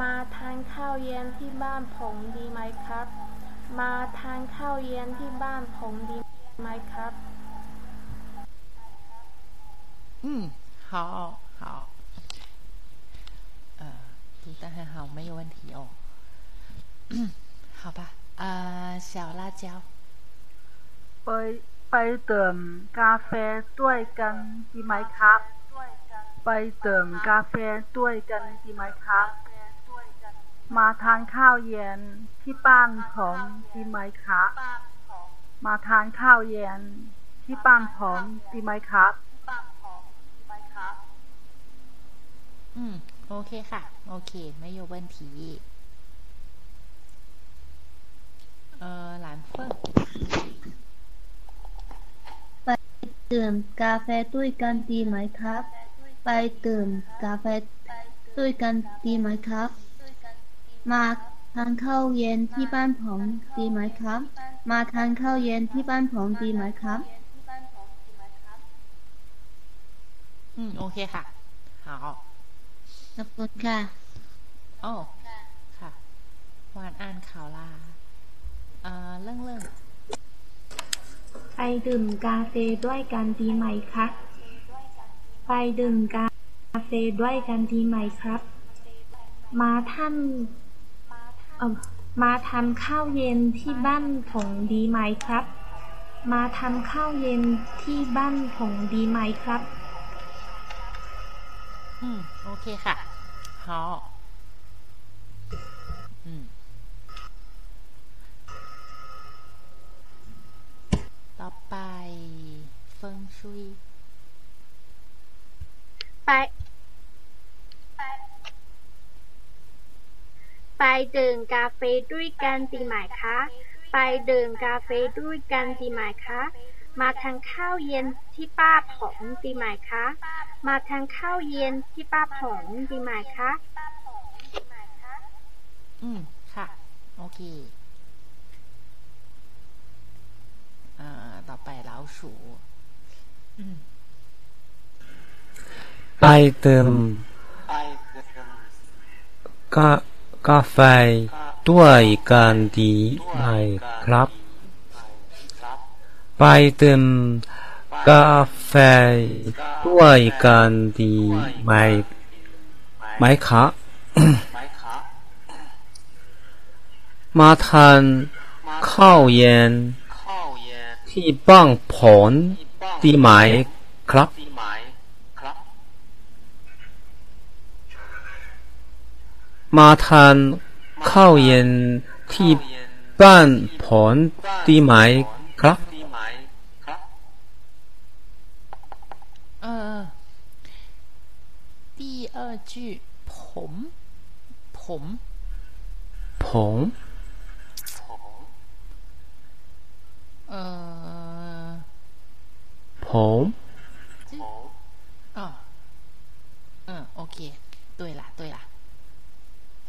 มาทานข้าวเย็นที่บ้านผมดีไหมครับ มาทานข้าวเย็นที่บ้านผมดีไหมครับ 嗯，好好，呃，读得很好，没有问题哦。好吧，呃，小辣椒， ไป ไปดื่มกาแฟด้วยกันดีไหมครับ ไปดื่มกาแฟด้วยกันดีไหมครับ มาทานข้าวเย็นที่บ้านผมดีไหมครับ มาทานข้าวเย็นที่บ้านผมดีไหมครับ 嗯，OK ค่ะ OK 没有问题。呃，蓝凤， ไป ดื่มกาแฟด้วยกันดีไหมครับ ไปดื่มกาแฟด้วยกันดีไหมครับ มาทานข้าวเย็นที่บ้านผมดีไหมครับ มาทานข้าวเย็นที่บ้านผมดีไหมครับ อืม โอเคค่ะ好ขอบคุณค่ะโอ้ค่ะ วานอ่านข่าวลาเอ่อเรื่องเรื่อง ไปดื่มกาแฟด้วยกันดีไหมคะไปดื่มกาแฟด้วยกันดีไหมครับ มาท่านเออมาทำข้าวเย็นที่บ้านผมดีไหมครับ มาทำข้าวเย็นที่บ้านผมดีไหมครับ อืม โอเคค่ะ好อืม ต่อ ไปเฟิงชุย ไป ไปดื่มกาแฟด้วยกันดีไหมคะ ไปดื่มกาแฟด้วยกันดีไหมคะ มาทานข้าวเย็นที่ป้าผมดีไหมคะ มาทานข้าวเย็นที่ป้าผมดีไหมคะ อืม ค่ะ โอเค อ่าต่อไป老鼠อืมไปดื่มกากาแฟด้วยกันดีไหมครับ ไปดื่มกาแฟด้วยกันดีไหมไหมคะมาทานข้าวเย็น ที่บ้างผลดีไหมครับ มาทานข้าวเย็นที่บ้านผลดีไหมครับ เออ第二句ผมผม ผม เออ อ ผม 哦，嗯，OK，对啦，对啦，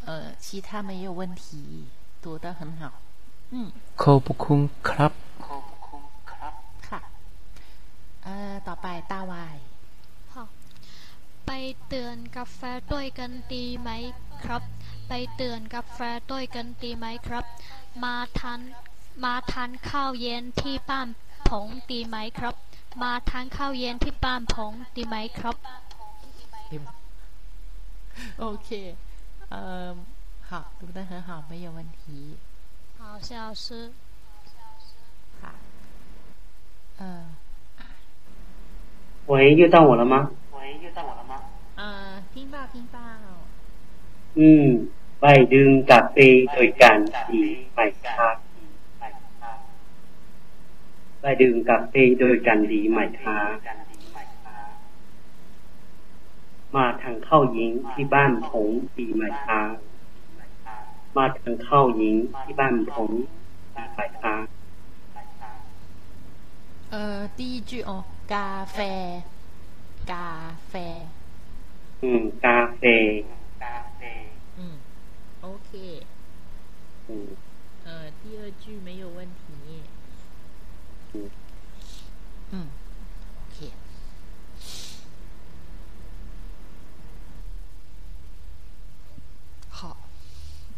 呃，其他没有问题，读得很好，嗯， ขอบคุณครับ ค่ะ เอ่อ ต่อไปตาวาย ค่ะไปเตือนกาแฟด้วยกันดีไหมครับ ไปเตือนกาแฟด้วยกันดีไหมครับ มาทานมาทานข้าวเย็นที่บ้านผงดีไหมครับ มาทานข้าวเย็นที่บ้านผงดีไหมครับ OK，呃，好，读得很好，没有问题。好，谢老师。好，呃，喂，又到我了吗？呃，听到听到， อืม ไปดื่มกาแฟโดยกันดีไหมครับ ไปดื่มกาแฟโดยกันดีไหมครับมาทางเข้ายิงที่บ้านผมดีไหมครับมาทางเข้ายิงที่บ้านผมดีไหมครับ 呃，第一句哦，咖啡，咖啡， อืม กาแฟ 嗯，OK， อืม 呃，第二句没有问题。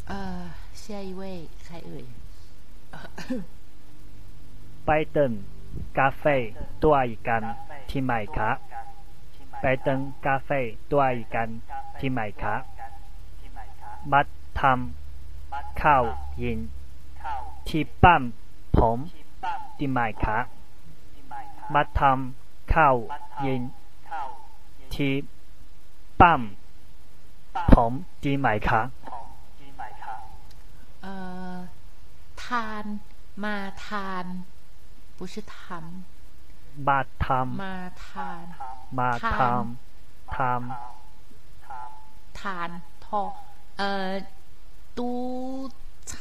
เอ่อเชี่ยเว่ใครเอ่ยไปเติมกาแฟตัวอีกันที่ไหนคะไปเติมกาแฟตัวอีกันที่ไหนคะมาทำข้าวเย็นที่ปั้มผมที่ไหนคะมาทำข้าวเย็นที่ปั้มผมที่ไหนคะ ทานมาทาน不是ท มาท ำมาทาน ำมาทำท ทานทอ呃读长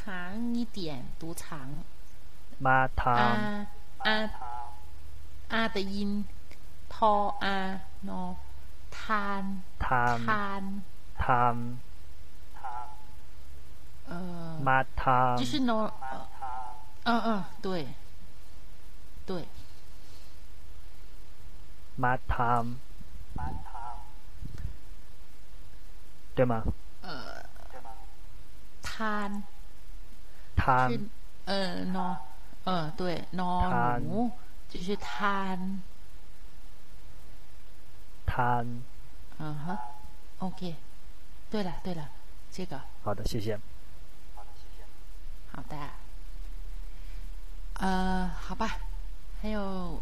一点读长 ำมาท อาอาอา的音ทออานอทาน ำท ทาน ำท 呃ำ 呃，mata，就是 no，嗯嗯，对，对，mata，对吗？呃，贪，贪，呃，no，嗯，对，no，就是贪，贪，嗯哼，OK，对了对了，这个，好的，谢谢。好的，呃，好吧，还有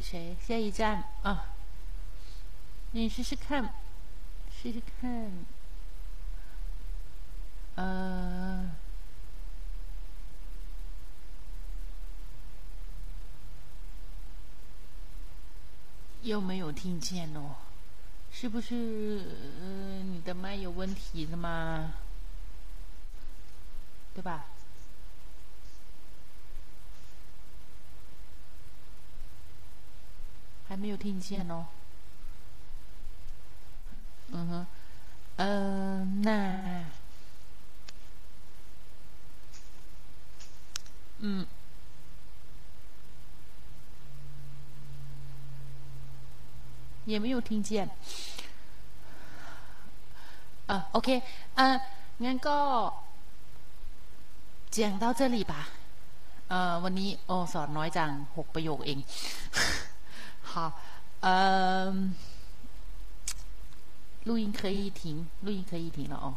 谁？下一站啊，你试试看，试试看，呃，又没有听见哦，是不是呃你的麦有问题的吗？对吧？还没有听见哦。嗯哼，呃，那，嗯。也没有听见啊，OK，啊，งั้นก็เจียง到这里吧。呃，วันนี้โอสอนน้อยจังหกประโยคเอง 好嗯录音可以停录音可以停了哦。